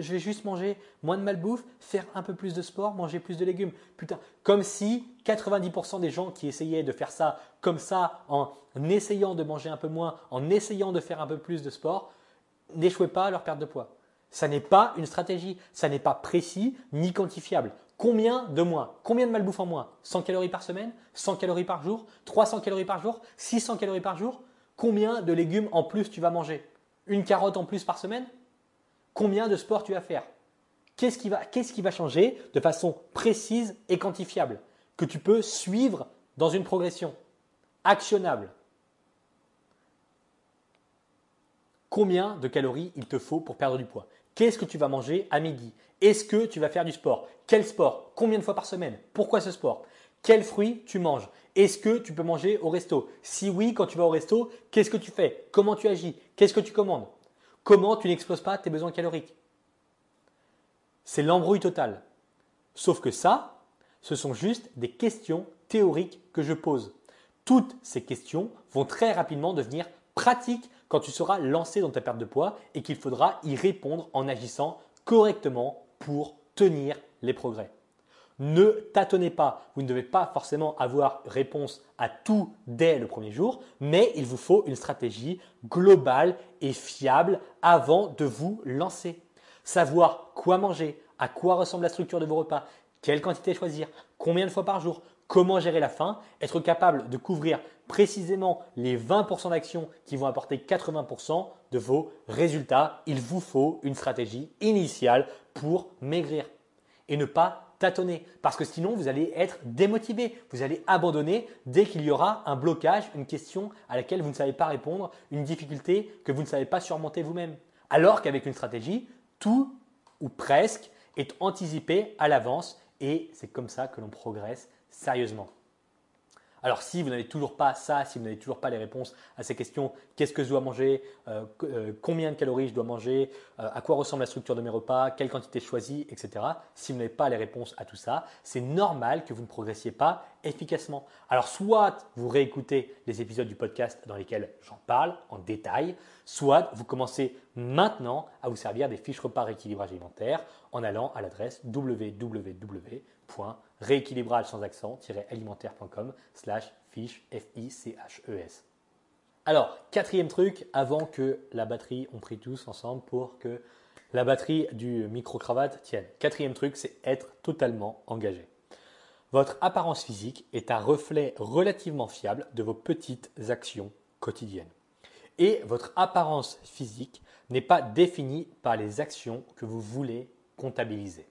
Je vais juste manger moins de malbouffe, faire un peu plus de sport, manger plus de légumes. Putain, comme si 90% des gens qui essayaient de faire ça comme ça, en essayant de manger un peu moins, en essayant de faire un peu plus de sport, n'échouaient pas à leur perte de poids. Ça n'est pas une stratégie, ça n'est pas précis ni quantifiable. Combien de moins Combien de malbouffe en moins? 100 calories par semaine 100 calories par jour 300 calories par jour 600 calories par jour? Combien de légumes en plus tu vas manger? Une carotte en plus par semaine? Combien de sport tu vas faire. Qu'est-ce qui, qui va changer de façon précise et quantifiable Que tu peux suivre dans une progression actionnable? Combien de calories il te faut pour perdre du poids? Qu'est-ce que tu vas manger à midi? Est-ce que tu vas faire du sport? Quel sport? Combien de fois par semaine? Pourquoi ce sport? Quels fruits tu manges? Est-ce que tu peux manger au resto? Si oui, quand tu vas au resto, qu'est-ce que tu fais? Comment tu agis? Qu'est-ce que tu commandes? Comment tu n'exploses pas tes besoins caloriques? C'est l'embrouille totale. Sauf que ça, ce sont juste des questions théoriques que je pose. Toutes ces questions vont très rapidement devenir pratiques quand tu seras lancé dans ta perte de poids et qu'il faudra y répondre en agissant correctement pour tenir les progrès. Ne tâtonnez pas, vous ne devez pas forcément avoir réponse à tout dès le premier jour, mais il vous faut une stratégie globale et fiable avant de vous lancer. Savoir quoi manger, à quoi ressemble la structure de vos repas, quelle quantité choisir, combien de fois par jour, comment gérer la faim, être capable de couvrir précisément les 20% d'actions qui vont apporter 80% de vos résultats. Il vous faut une stratégie initiale pour maigrir et ne pas tâtonner parce que sinon vous allez être démotivé, vous allez abandonner dès qu'il y aura un blocage, une question à laquelle vous ne savez pas répondre, une difficulté que vous ne savez pas surmonter vous-même. Alors qu'avec une stratégie, tout ou presque est anticipé à l'avance et c'est comme ça que l'on progresse sérieusement. Alors si vous n'avez toujours pas ça, si vous n'avez toujours pas les réponses à ces questions, qu'est-ce que je dois manger, euh, euh, combien de calories je dois manger, euh, à quoi ressemble la structure de mes repas, quelle quantité choisie, etc. Si vous n'avez pas les réponses à tout ça, c'est normal que vous ne progressiez pas efficacement. Alors soit vous réécoutez les épisodes du podcast dans lesquels j'en parle en détail, soit vous commencez maintenant à vous servir des fiches repas rééquilibrage alimentaire en allant à l'adresse www rééquilibrage sans accent-alimentaire.com slash fiche F-I-C-H-E-S. Alors, quatrième truc, avant que la batterie, on prie tous ensemble pour que la batterie du micro-cravate tienne. Quatrième truc, c'est être totalement engagé. Votre apparence physique est un reflet relativement fiable de vos petites actions quotidiennes. Et votre apparence physique n'est pas définie par les actions que vous voulez comptabiliser.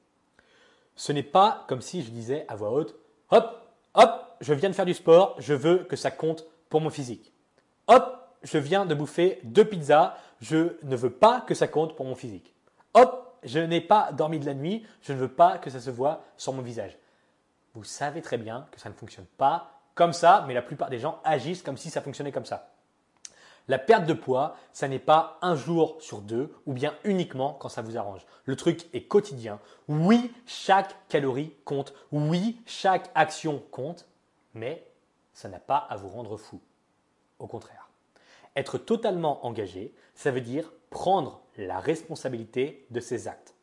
Ce n'est pas comme si je disais à voix haute, hop, hop, je viens de faire du sport, je veux que ça compte pour mon physique. Hop, je viens de bouffer deux pizzas, je ne veux pas que ça compte pour mon physique. Hop, je n'ai pas dormi de la nuit, je ne veux pas que ça se voit sur mon visage. Vous savez très bien que ça ne fonctionne pas comme ça, mais la plupart des gens agissent comme si ça fonctionnait comme ça. La perte de poids, ça n'est pas un jour sur deux ou bien uniquement quand ça vous arrange. Le truc est quotidien. Oui, chaque calorie compte. Oui, chaque action compte, mais ça n'a pas à vous rendre fou. Au contraire. Être totalement engagé, ça veut dire prendre la responsabilité de ses actes.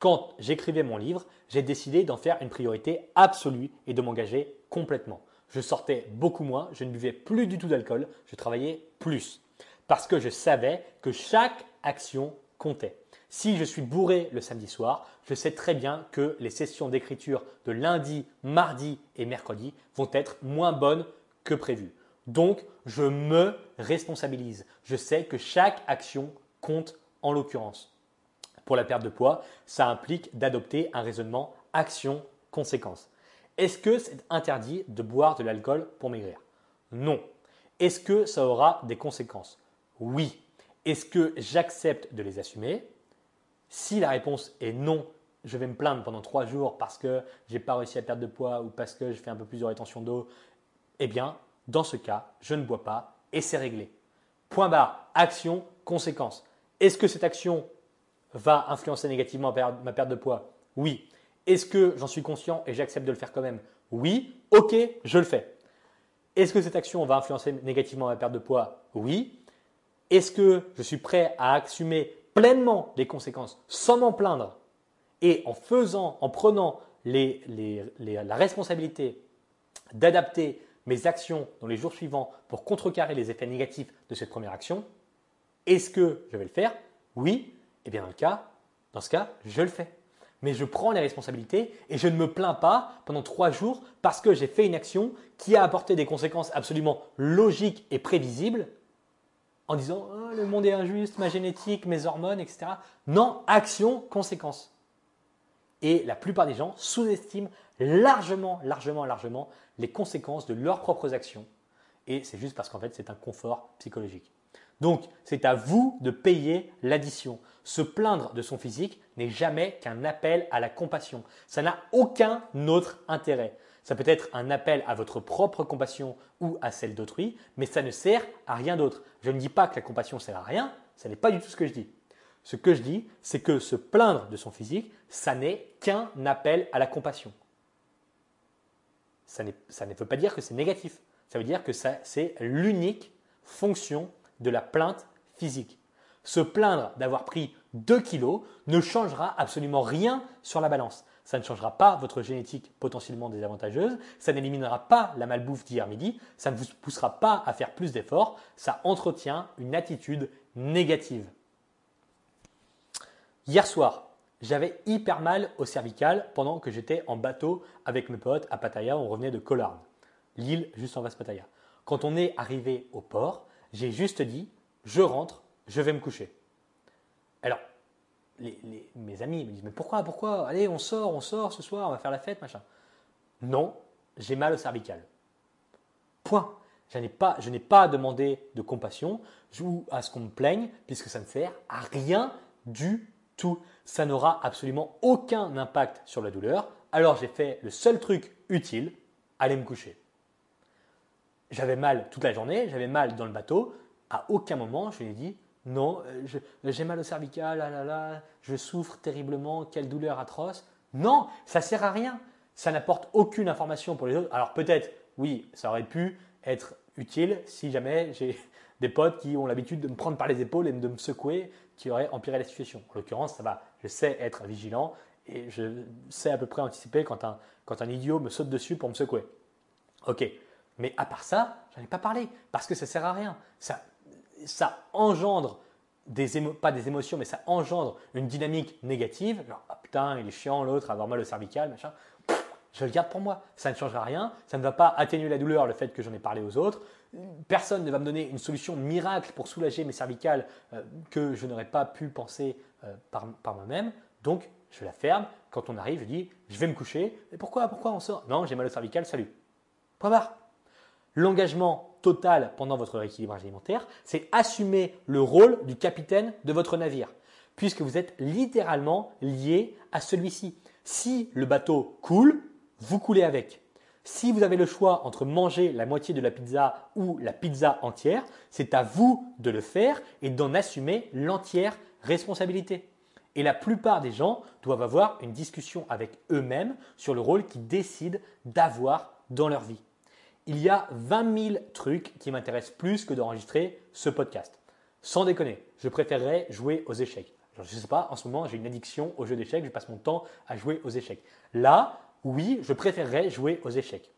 Quand j'écrivais mon livre, j'ai décidé d'en faire une priorité absolue et de m'engager complètement je sortais beaucoup moins, je ne buvais plus du tout d'alcool, je travaillais plus. Parce que je savais que chaque action comptait. Si je suis bourré le samedi soir, je sais très bien que les sessions d'écriture de lundi, mardi et mercredi vont être moins bonnes que prévu. Donc, je me responsabilise. Je sais que chaque action compte en l'occurrence. Pour la perte de poids, ça implique d'adopter un raisonnement action-conséquence. Est-ce que c'est interdit de boire de l'alcool pour maigrir? Non. Est-ce que ça aura des conséquences? Oui. Est-ce que j'accepte de les assumer? Si la réponse est non, je vais me plaindre pendant trois jours parce que je n'ai pas réussi à perdre de poids ou parce que je fais un peu plus de rétention d'eau, eh bien, dans ce cas, je ne bois pas et c'est réglé. Point barre, action, conséquence. Est-ce que cette action va influencer négativement ma perte de poids? Oui. Est-ce que j'en suis conscient et j'accepte de le faire quand même? Oui. Ok, je le fais. Est-ce que cette action va influencer négativement ma perte de poids? Oui. Est-ce que je suis prêt à assumer pleinement les conséquences sans m'en plaindre et en faisant, en prenant la responsabilité d'adapter mes actions dans les jours suivants pour contrecarrer les effets négatifs de cette première action? Est-ce que je vais le faire? Oui. Et eh bien dans, le cas, dans ce cas, je le fais mais je prends les responsabilités et je ne me plains pas pendant trois jours parce que j'ai fait une action qui a apporté des conséquences absolument logiques et prévisibles en disant oh, le monde est injuste, ma génétique, mes hormones, etc. Non, action, conséquence. Et la plupart des gens sous-estiment largement, largement, largement les conséquences de leurs propres actions. Et c'est juste parce qu'en fait, c'est un confort psychologique. Donc, c'est à vous de payer l'addition. Se plaindre de son physique n'est jamais qu'un appel à la compassion. Ça n'a aucun autre intérêt. Ça peut être un appel à votre propre compassion ou à celle d'autrui, mais ça ne sert à rien d'autre. Je ne dis pas que la compassion sert à rien, ce n'est pas du tout ce que je dis. Ce que je dis, c'est que se plaindre de son physique, ça n'est qu'un appel à la compassion. Ça, ça ne veut pas dire que c'est négatif. Ça veut dire que c'est l'unique fonction de la plainte physique. Se plaindre d'avoir pris 2 kilos ne changera absolument rien sur la balance. Ça ne changera pas votre génétique potentiellement désavantageuse, ça n'éliminera pas la malbouffe d'hier midi, ça ne vous poussera pas à faire plus d'efforts, ça entretient une attitude négative. Hier soir, j'avais hyper mal au cervical pendant que j'étais en bateau avec mes potes à Pattaya, on revenait de Kolarn, l'île juste en face Pattaya. Quand on est arrivé au port, j'ai juste dit, je rentre, je vais me coucher. Alors, mes amis me disent, mais pourquoi, pourquoi? Allez, on sort, on sort ce soir, on va faire la fête, machin. Non, j'ai mal au cervical. Point. Je n'ai pas, je n'ai pas demandé de compassion ou à ce qu'on me plaigne, puisque ça ne sert à rien du tout. Ça n'aura absolument aucun impact sur la douleur. Alors j'ai fait le seul truc utile, aller me coucher. J'avais mal toute la journée, j'avais mal dans le bateau. À aucun moment, je lui ai dit non, euh, j'ai mal au cervical, ah là là, je souffre terriblement, quelle douleur atroce. Non, ça sert à rien. Ça n'apporte aucune information pour les autres. Alors peut-être, oui, ça aurait pu être utile si jamais j'ai [laughs] des potes qui ont l'habitude de me prendre par les épaules et de me secouer, qui auraient empiré la situation. En l'occurrence, ça va. Je sais être vigilant et je sais à peu près anticiper quand un, quand un idiot me saute dessus pour me secouer. Ok, mais à part ça, j'en ai pas parlé parce que ça sert à rien. Ça, ça engendre des pas des émotions, mais ça engendre une dynamique négative. Ah, putain, il est chiant l'autre, avoir mal au cervical, machin. je le garde pour moi. Ça ne changera rien, ça ne va pas atténuer la douleur, le fait que j'en ai parlé aux autres. Personne ne va me donner une solution miracle pour soulager mes cervicales euh, que je n'aurais pas pu penser euh, par, par moi-même. Donc, je la ferme. Quand on arrive, je dis, je vais me coucher. Et pourquoi Pourquoi on sort? Non, j'ai mal au cervical, salut. Point barre. L'engagement total pendant votre rééquilibrage alimentaire, c'est assumer le rôle du capitaine de votre navire, puisque vous êtes littéralement lié à celui-ci. Si le bateau coule, vous coulez avec. Si vous avez le choix entre manger la moitié de la pizza ou la pizza entière, c'est à vous de le faire et d'en assumer l'entière responsabilité. Et la plupart des gens doivent avoir une discussion avec eux-mêmes sur le rôle qu'ils décident d'avoir dans leur vie. Il y a 20 000 trucs qui m'intéressent plus que d'enregistrer ce podcast. Sans déconner, je préférerais jouer aux échecs. je ne sais pas, en ce moment, j'ai une addiction aux jeux d'échecs, je passe mon temps à jouer aux échecs. Là, oui, je préférerais jouer aux échecs.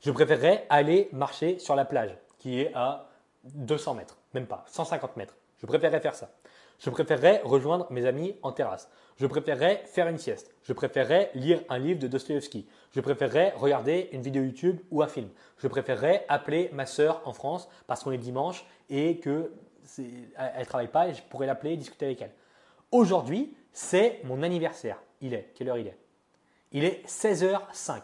Je préférerais aller marcher sur la plage, qui est à 200 mètres, même pas, 150 mètres. Je préférerais faire ça. Je préférerais rejoindre mes amis en terrasse. Je préférerais faire une sieste. Je préférerais lire un livre de Dostoevsky. Je préférerais regarder une vidéo YouTube ou un film. Je préférerais appeler ma sœur en France parce qu'on est dimanche et que elle travaille pas et je pourrais l'appeler et discuter avec elle. Aujourd'hui, c'est mon anniversaire. Il est quelle heure il est? Il est 16h05.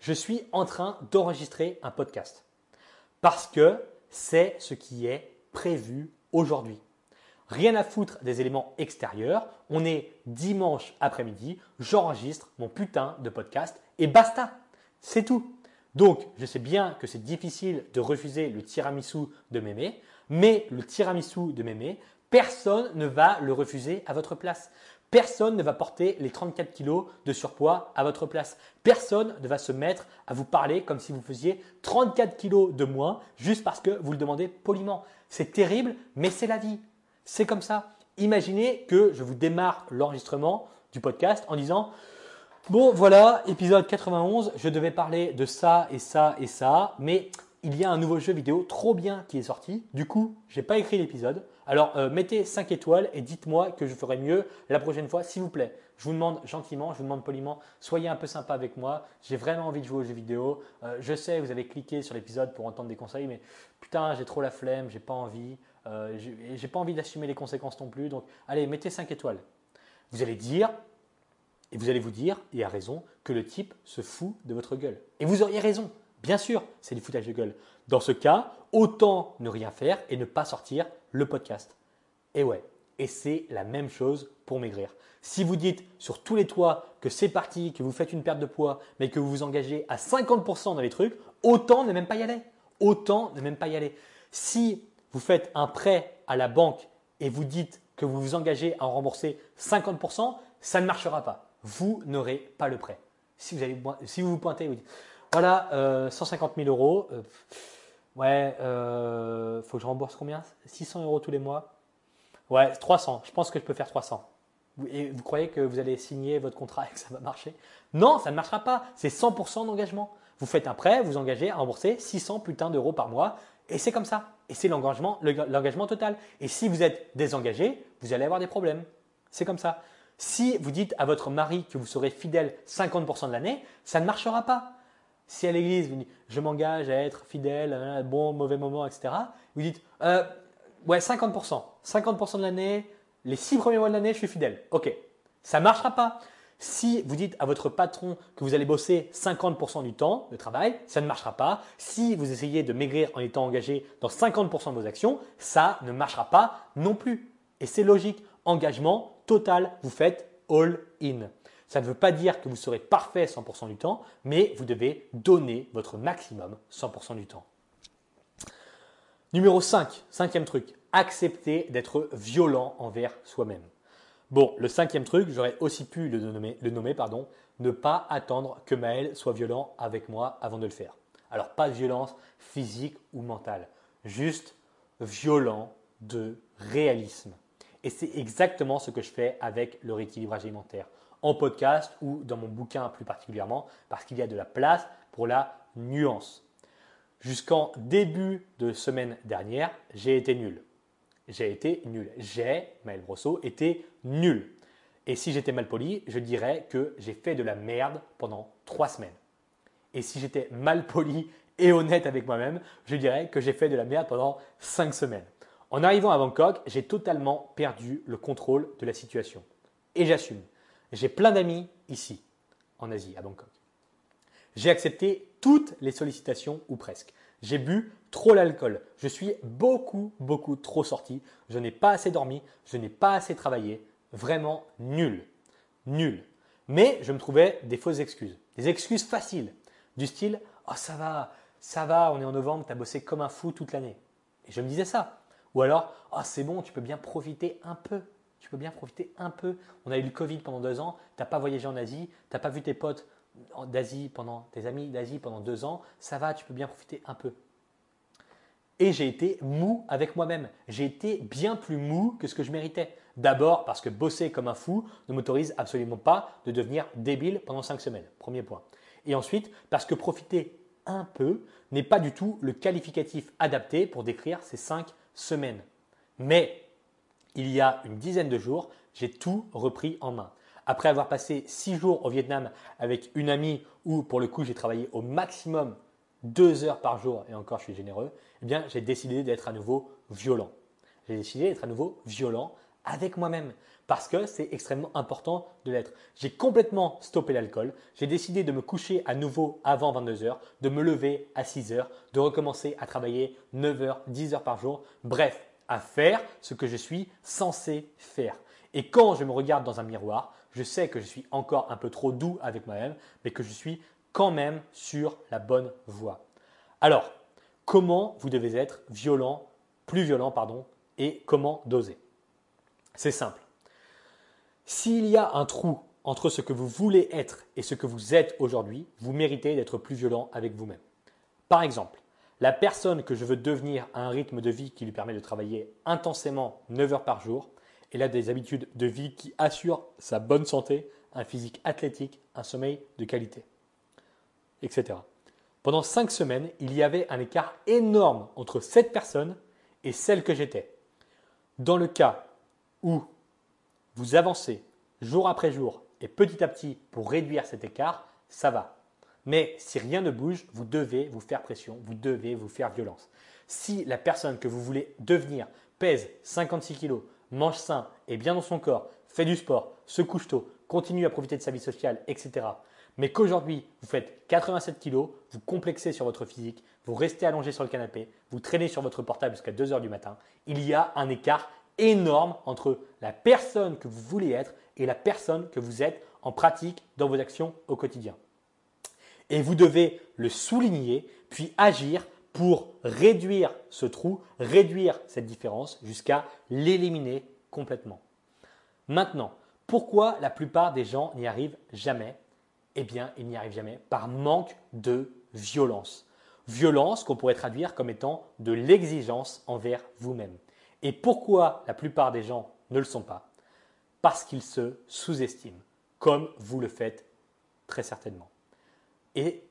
Je suis en train d'enregistrer un podcast parce que c'est ce qui est prévu aujourd'hui. Rien à foutre des éléments extérieurs. On est dimanche après-midi, j'enregistre mon putain de podcast et basta. C'est tout. Donc, je sais bien que c'est difficile de refuser le tiramisu de Mémé, mais le tiramisu de Mémé, personne ne va le refuser à votre place. Personne ne va porter les 34 kilos de surpoids à votre place. Personne ne va se mettre à vous parler comme si vous faisiez 34 kilos de moins juste parce que vous le demandez poliment. C'est terrible, mais c'est la vie. C'est comme ça. Imaginez que je vous démarre l'enregistrement du podcast en disant Bon, voilà, épisode 91, je devais parler de ça et ça et ça, mais il y a un nouveau jeu vidéo trop bien qui est sorti. Du coup, je n'ai pas écrit l'épisode. Alors, euh, mettez 5 étoiles et dites-moi que je ferai mieux la prochaine fois, s'il vous plaît. Je vous demande gentiment, je vous demande poliment, soyez un peu sympa avec moi. J'ai vraiment envie de jouer aux jeux vidéo. Euh, je sais, vous avez cliqué sur l'épisode pour entendre des conseils, mais putain, j'ai trop la flemme, j'ai pas envie. Euh, j'ai pas envie d'assumer les conséquences non plus. Donc, allez, mettez 5 étoiles. Vous allez dire, et vous allez vous dire, et à raison, que le type se fout de votre gueule. Et vous auriez raison. Bien sûr, c'est du foutage de gueule. Dans ce cas, autant ne rien faire et ne pas sortir le podcast. Et ouais, et c'est la même chose pour maigrir. Si vous dites sur tous les toits que c'est parti, que vous faites une perte de poids, mais que vous vous engagez à 50% dans les trucs, autant ne même pas y aller. Autant ne même pas y aller. Si vous faites un prêt à la banque et vous dites que vous vous engagez à en rembourser 50%, ça ne marchera pas. Vous n'aurez pas le prêt. Si vous, si vous vous pointez, vous dites voilà, 150 euh, 000 euros. Euh, ouais, euh, faut que je rembourse combien? 600 euros tous les mois Ouais, 300. Je pense que je peux faire 300. Et vous croyez que vous allez signer votre contrat et que ça va marcher? Non, ça ne marchera pas. C'est 100% d'engagement. Vous faites un prêt, vous engagez à rembourser 600 putains d'euros par mois. Et c'est comme ça. Et c'est l'engagement, l'engagement total. Et si vous êtes désengagé, vous allez avoir des problèmes. C'est comme ça. Si vous dites à votre mari que vous serez fidèle 50% de l'année, ça ne marchera pas. Si à l'église, vous dites, je m'engage à être fidèle, un bon, mauvais moment, etc., vous dites, euh, ouais, 50%. 50% de l'année, les six premiers mois de l'année, je suis fidèle. Ok, ça ne marchera pas. Si vous dites à votre patron que vous allez bosser 50% du temps de travail, ça ne marchera pas. Si vous essayez de maigrir en étant engagé dans 50% de vos actions, ça ne marchera pas non plus. Et c'est logique. Engagement total, vous faites all in. Ça ne veut pas dire que vous serez parfait 100% du temps, mais vous devez donner votre maximum 100% du temps. Numéro 5, cinquième truc, accepter d'être violent envers soi-même. Bon, le cinquième truc, j'aurais aussi pu le nommer, pardon, ne pas attendre que Maël soit violent avec moi avant de le faire. Alors pas de violence physique ou mentale, juste violent de réalisme. Et c'est exactement ce que je fais avec le rééquilibrage alimentaire en podcast ou dans mon bouquin plus particulièrement, parce qu'il y a de la place pour la nuance. Jusqu'en début de semaine dernière, j'ai été nul. J'ai été nul. J'ai, Maël Brosseau, été nul. Et si j'étais mal poli, je dirais que j'ai fait de la merde pendant trois semaines. Et si j'étais mal poli et honnête avec moi-même, je dirais que j'ai fait de la merde pendant cinq semaines. En arrivant à Bangkok, j'ai totalement perdu le contrôle de la situation. Et j'assume. J'ai plein d'amis ici, en Asie, à Bangkok. J'ai accepté toutes les sollicitations, ou presque. J'ai bu trop l'alcool. Je suis beaucoup, beaucoup trop sorti. Je n'ai pas assez dormi. Je n'ai pas assez travaillé. Vraiment nul. Nul. Mais je me trouvais des fausses excuses. Des excuses faciles. Du style Oh, ça va, ça va, on est en novembre, tu as bossé comme un fou toute l'année. Et je me disais ça. Ou alors Oh, c'est bon, tu peux bien profiter un peu. Tu peux bien profiter un peu. On a eu le Covid pendant deux ans. Tu n'as pas voyagé en Asie. Tu n'as pas vu tes potes d'Asie pendant tes amis d'Asie pendant deux ans, ça va, tu peux bien profiter un peu. Et j'ai été mou avec moi-même. J'ai été bien plus mou que ce que je méritais. D'abord parce que bosser comme un fou ne m'autorise absolument pas de devenir débile pendant cinq semaines. Premier point. Et ensuite parce que profiter un peu n'est pas du tout le qualificatif adapté pour décrire ces cinq semaines. Mais il y a une dizaine de jours, j'ai tout repris en main après avoir passé six jours au Vietnam avec une amie où pour le coup j'ai travaillé au maximum deux heures par jour et encore je suis généreux, eh bien j'ai décidé d'être à nouveau violent. J'ai décidé d'être à nouveau violent avec moi-même parce que c'est extrêmement important de l'être. J'ai complètement stoppé l'alcool, j'ai décidé de me coucher à nouveau avant 22 heures, de me lever à 6 heures, de recommencer à travailler 9 heures, 10 heures par jour, bref, à faire ce que je suis censé faire. Et quand je me regarde dans un miroir, je sais que je suis encore un peu trop doux avec moi-même, mais que je suis quand même sur la bonne voie. Alors, comment vous devez être violent, plus violent, pardon, et comment doser? C'est simple. S'il y a un trou entre ce que vous voulez être et ce que vous êtes aujourd'hui, vous méritez d'être plus violent avec vous-même. Par exemple, la personne que je veux devenir a un rythme de vie qui lui permet de travailler intensément 9 heures par jour, elle a des habitudes de vie qui assurent sa bonne santé, un physique athlétique, un sommeil de qualité, etc. Pendant cinq semaines, il y avait un écart énorme entre cette personne et celle que j'étais. Dans le cas où vous avancez jour après jour et petit à petit pour réduire cet écart, ça va. Mais si rien ne bouge, vous devez vous faire pression, vous devez vous faire violence. Si la personne que vous voulez devenir pèse 56 kg, mange sain, est bien dans son corps, fait du sport, se couche tôt, continue à profiter de sa vie sociale, etc. Mais qu'aujourd'hui, vous faites 87 kg, vous complexez sur votre physique, vous restez allongé sur le canapé, vous traînez sur votre portable jusqu'à 2 heures du matin, il y a un écart énorme entre la personne que vous voulez être et la personne que vous êtes en pratique dans vos actions au quotidien. Et vous devez le souligner, puis agir pour réduire ce trou, réduire cette différence jusqu'à l'éliminer complètement. Maintenant, pourquoi la plupart des gens n'y arrivent jamais? Eh bien, ils n'y arrivent jamais par manque de violence. Violence qu'on pourrait traduire comme étant de l'exigence envers vous-même. Et pourquoi la plupart des gens ne le sont pas? Parce qu'ils se sous-estiment, comme vous le faites très certainement. Et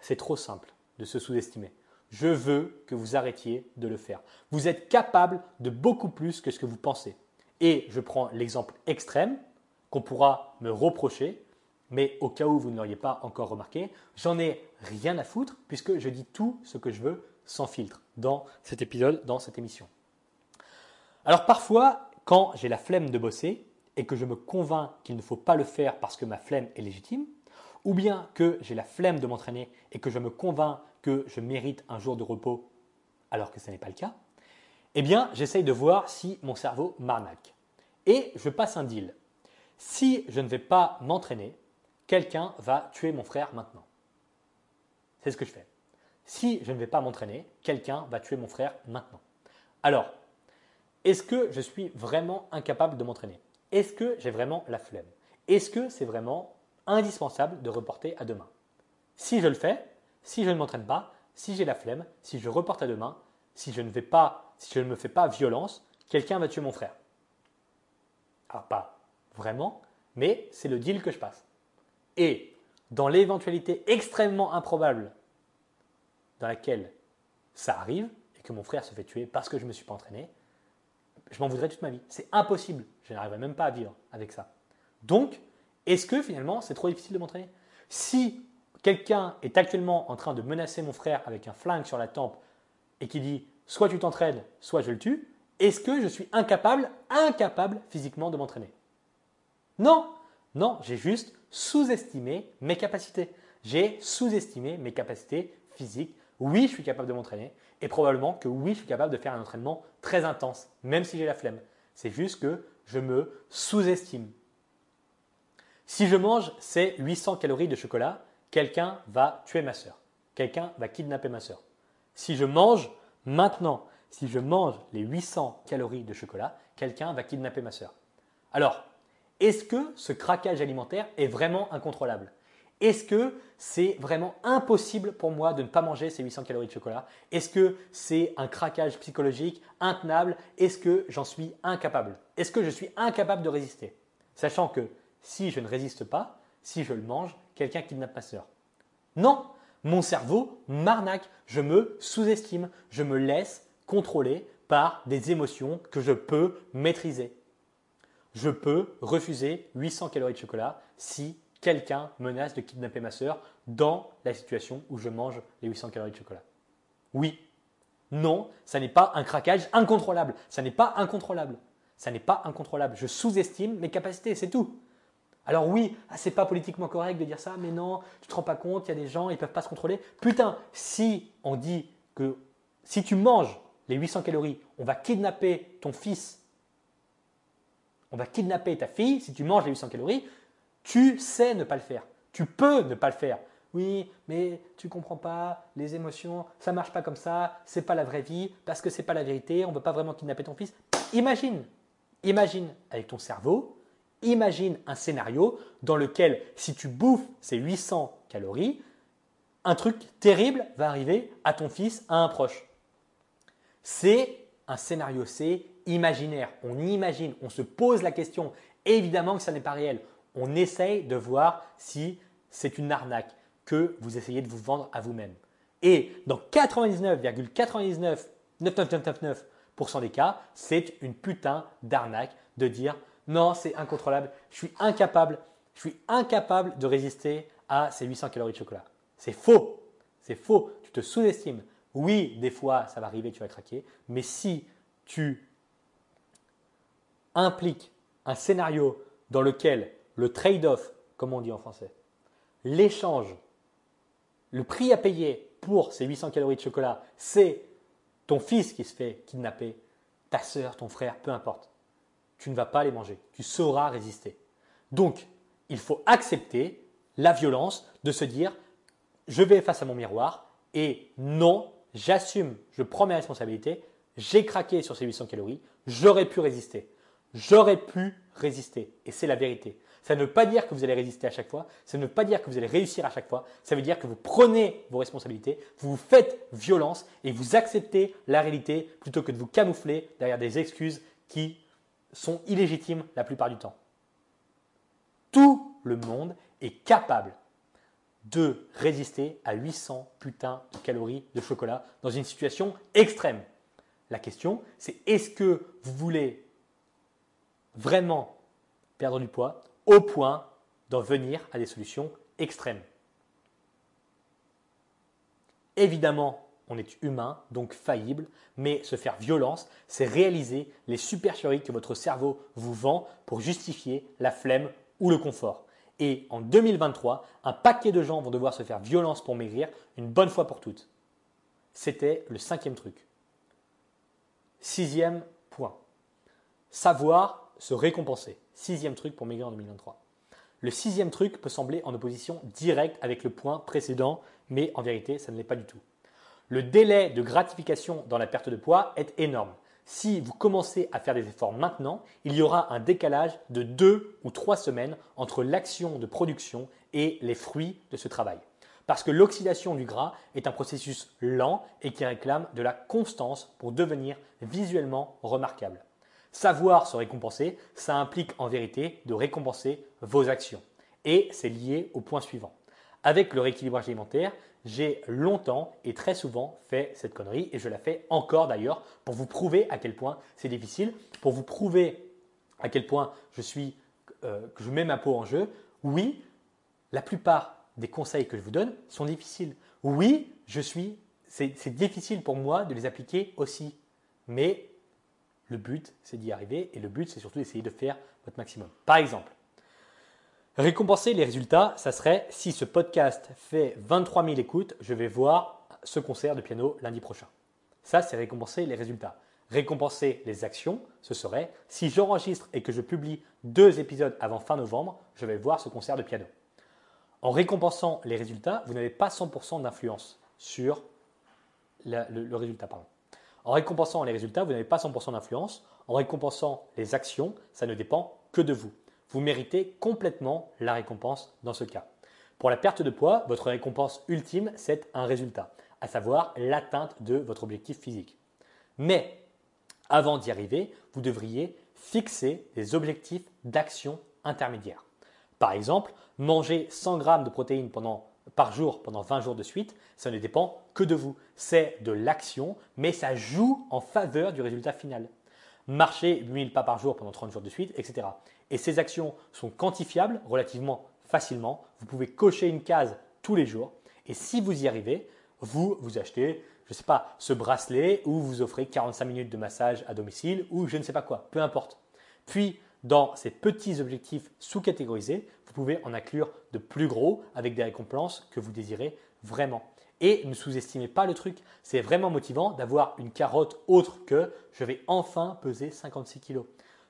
c'est trop simple de se sous-estimer. Je veux que vous arrêtiez de le faire. Vous êtes capable de beaucoup plus que ce que vous pensez. Et je prends l'exemple extrême qu'on pourra me reprocher, mais au cas où vous ne l'auriez pas encore remarqué, j'en ai rien à foutre puisque je dis tout ce que je veux sans filtre dans cet épisode, dans cette émission. Alors parfois, quand j'ai la flemme de bosser et que je me convainc qu'il ne faut pas le faire parce que ma flemme est légitime, ou bien que j'ai la flemme de m'entraîner et que je me convainc que je mérite un jour de repos alors que ce n'est pas le cas, eh bien, j'essaye de voir si mon cerveau m'arnaque. Et je passe un deal. Si je ne vais pas m'entraîner, quelqu'un va tuer mon frère maintenant. C'est ce que je fais. Si je ne vais pas m'entraîner, quelqu'un va tuer mon frère maintenant. Alors, est-ce que je suis vraiment incapable de m'entraîner? Est-ce que j'ai vraiment la flemme? Est-ce que c'est vraiment indispensable de reporter à demain? Si je le fais, si je ne m'entraîne pas, si j'ai la flemme, si je reporte à demain, si je ne vais pas, si je ne me fais pas violence, quelqu'un va tuer mon frère. Ah, pas vraiment, mais c'est le deal que je passe. Et dans l'éventualité extrêmement improbable dans laquelle ça arrive et que mon frère se fait tuer parce que je ne me suis pas entraîné, je m'en voudrais toute ma vie. C'est impossible. Je n'arriverai même pas à vivre avec ça. Donc, est-ce que finalement c'est trop difficile de m'entraîner? Si quelqu'un est actuellement en train de menacer mon frère avec un flingue sur la tempe et qui dit soit tu t'entraînes, soit je le tue, est-ce que je suis incapable, incapable physiquement de m'entraîner? Non, non, j'ai juste sous-estimé mes capacités. J'ai sous-estimé mes capacités physiques. Oui, je suis capable de m'entraîner et probablement que oui, je suis capable de faire un entraînement très intense, même si j'ai la flemme. C'est juste que je me sous-estime. Si je mange ces 800 calories de chocolat, quelqu'un va tuer ma soeur. Quelqu'un va kidnapper ma soeur. Si je mange maintenant, si je mange les 800 calories de chocolat, quelqu'un va kidnapper ma soeur. Alors, est-ce que ce craquage alimentaire est vraiment incontrôlable? Est-ce que c'est vraiment impossible pour moi de ne pas manger ces 800 calories de chocolat? Est-ce que c'est un craquage psychologique intenable? Est-ce que j'en suis incapable? Est-ce que je suis incapable de résister? Sachant que si je ne résiste pas, si je le mange, quelqu'un kidnappe ma soeur. Non, mon cerveau m'arnaque, je me sous-estime, je me laisse contrôler par des émotions que je peux maîtriser. Je peux refuser 800 calories de chocolat si quelqu'un menace de kidnapper ma soeur dans la situation où je mange les 800 calories de chocolat. Oui, non, ça n'est pas un craquage incontrôlable. Ça n'est pas incontrôlable. Ça n'est pas incontrôlable. Je sous-estime mes capacités, c'est tout. Alors oui, ah, c'est pas politiquement correct de dire ça, mais non, tu te rends pas compte, il y a des gens, ils peuvent pas se contrôler. Putain, si on dit que si tu manges les 800 calories, on va kidnapper ton fils, on va kidnapper ta fille, si tu manges les 800 calories, tu sais ne pas le faire. Tu peux ne pas le faire. Oui, mais tu comprends pas, les émotions, ça marche pas comme ça, c'est pas la vraie vie, parce que c'est pas la vérité, on ne veut pas vraiment kidnapper ton fils. Imagine, imagine avec ton cerveau, Imagine un scénario dans lequel si tu bouffes ces 800 calories, un truc terrible va arriver à ton fils, à un proche. C'est un scénario, c'est imaginaire. On imagine, on se pose la question. Évidemment que ça n'est pas réel. On essaye de voir si c'est une arnaque que vous essayez de vous vendre à vous-même. Et dans 99,999999% des cas, c'est une putain d'arnaque de dire non, c'est incontrôlable. Je suis incapable, je suis incapable de résister à ces 800 calories de chocolat. C'est faux. C'est faux. Tu te sous-estimes. Oui, des fois, ça va arriver, tu vas craquer. Mais si tu impliques un scénario dans lequel le trade-off, comme on dit en français, l'échange, le prix à payer pour ces 800 calories de chocolat, c'est ton fils qui se fait kidnapper, ta soeur, ton frère, peu importe tu ne vas pas les manger. Tu sauras résister. Donc, il faut accepter la violence de se dire, je vais face à mon miroir et non, j'assume, je prends mes responsabilités, j'ai craqué sur ces 800 calories, j'aurais pu résister. J'aurais pu résister. Et c'est la vérité. Ça ne veut pas dire que vous allez résister à chaque fois, ça ne veut pas dire que vous allez réussir à chaque fois, ça veut dire que vous prenez vos responsabilités, vous vous faites violence et vous acceptez la réalité plutôt que de vous camoufler derrière des excuses qui sont illégitimes la plupart du temps. Tout le monde est capable de résister à 800 putains de calories de chocolat dans une situation extrême. La question, c'est est-ce que vous voulez vraiment perdre du poids au point d'en venir à des solutions extrêmes? Évidemment, on est humain, donc faillible, mais se faire violence, c'est réaliser les supercheries que votre cerveau vous vend pour justifier la flemme ou le confort. Et en 2023, un paquet de gens vont devoir se faire violence pour maigrir une bonne fois pour toutes. C'était le cinquième truc. Sixième point. Savoir se récompenser. Sixième truc pour maigrir en 2023. Le sixième truc peut sembler en opposition directe avec le point précédent, mais en vérité, ça ne l'est pas du tout le délai de gratification dans la perte de poids est énorme. Si vous commencez à faire des efforts maintenant, il y aura un décalage de deux ou trois semaines entre l'action de production et les fruits de ce travail. Parce que l'oxydation du gras est un processus lent et qui réclame de la constance pour devenir visuellement remarquable. Savoir se récompenser, ça implique en vérité de récompenser vos actions. Et c'est lié au point suivant. Avec le rééquilibrage alimentaire, j'ai longtemps et très souvent fait cette connerie et je la fais encore d'ailleurs pour vous prouver à quel point c'est difficile, pour vous prouver à quel point je suis euh, que je mets ma peau en jeu, oui, la plupart des conseils que je vous donne sont difficiles. Oui, je suis, c'est difficile pour moi de les appliquer aussi. Mais le but, c'est d'y arriver et le but, c'est surtout d'essayer de faire votre maximum. Par exemple, récompenser les résultats, ça serait si ce podcast fait 23 000 écoutes, je vais voir ce concert de piano lundi prochain. Ça, c'est récompenser les résultats. Récompenser les actions, ce serait si j'enregistre et que je publie deux épisodes avant fin novembre, je vais voir ce concert de piano. En récompensant les résultats, vous n'avez pas 100% d'influence sur le, résultat. En récompensant les résultats, vous n'avez pas 100% d'influence. En récompensant les actions, ça ne dépend que de vous. Vous méritez complètement la récompense dans ce cas. Pour la perte de poids, votre récompense ultime, c'est un résultat, à savoir l'atteinte de votre objectif physique. Mais avant d'y arriver, vous devriez fixer des objectifs d'action intermédiaires. Par exemple, manger 100 grammes de protéines par jour pendant 20 jours de suite, ça ne dépend que de vous. C'est de l'action, mais ça joue en faveur du résultat final. Marcher 8000 pas par jour pendant 30 jours de suite, etc. Et ces actions sont quantifiables relativement facilement. Vous pouvez cocher une case tous les jours. Et si vous y arrivez, vous vous achetez, je ne sais pas, ce bracelet ou vous offrez 45 minutes de massage à domicile ou je ne sais pas quoi, peu importe. Puis, dans ces petits objectifs sous-catégorisés, vous pouvez en inclure de plus gros avec des récompenses que vous désirez vraiment. Et ne sous-estimez pas le truc. C'est vraiment motivant d'avoir une carotte autre que je vais enfin peser 56 kg.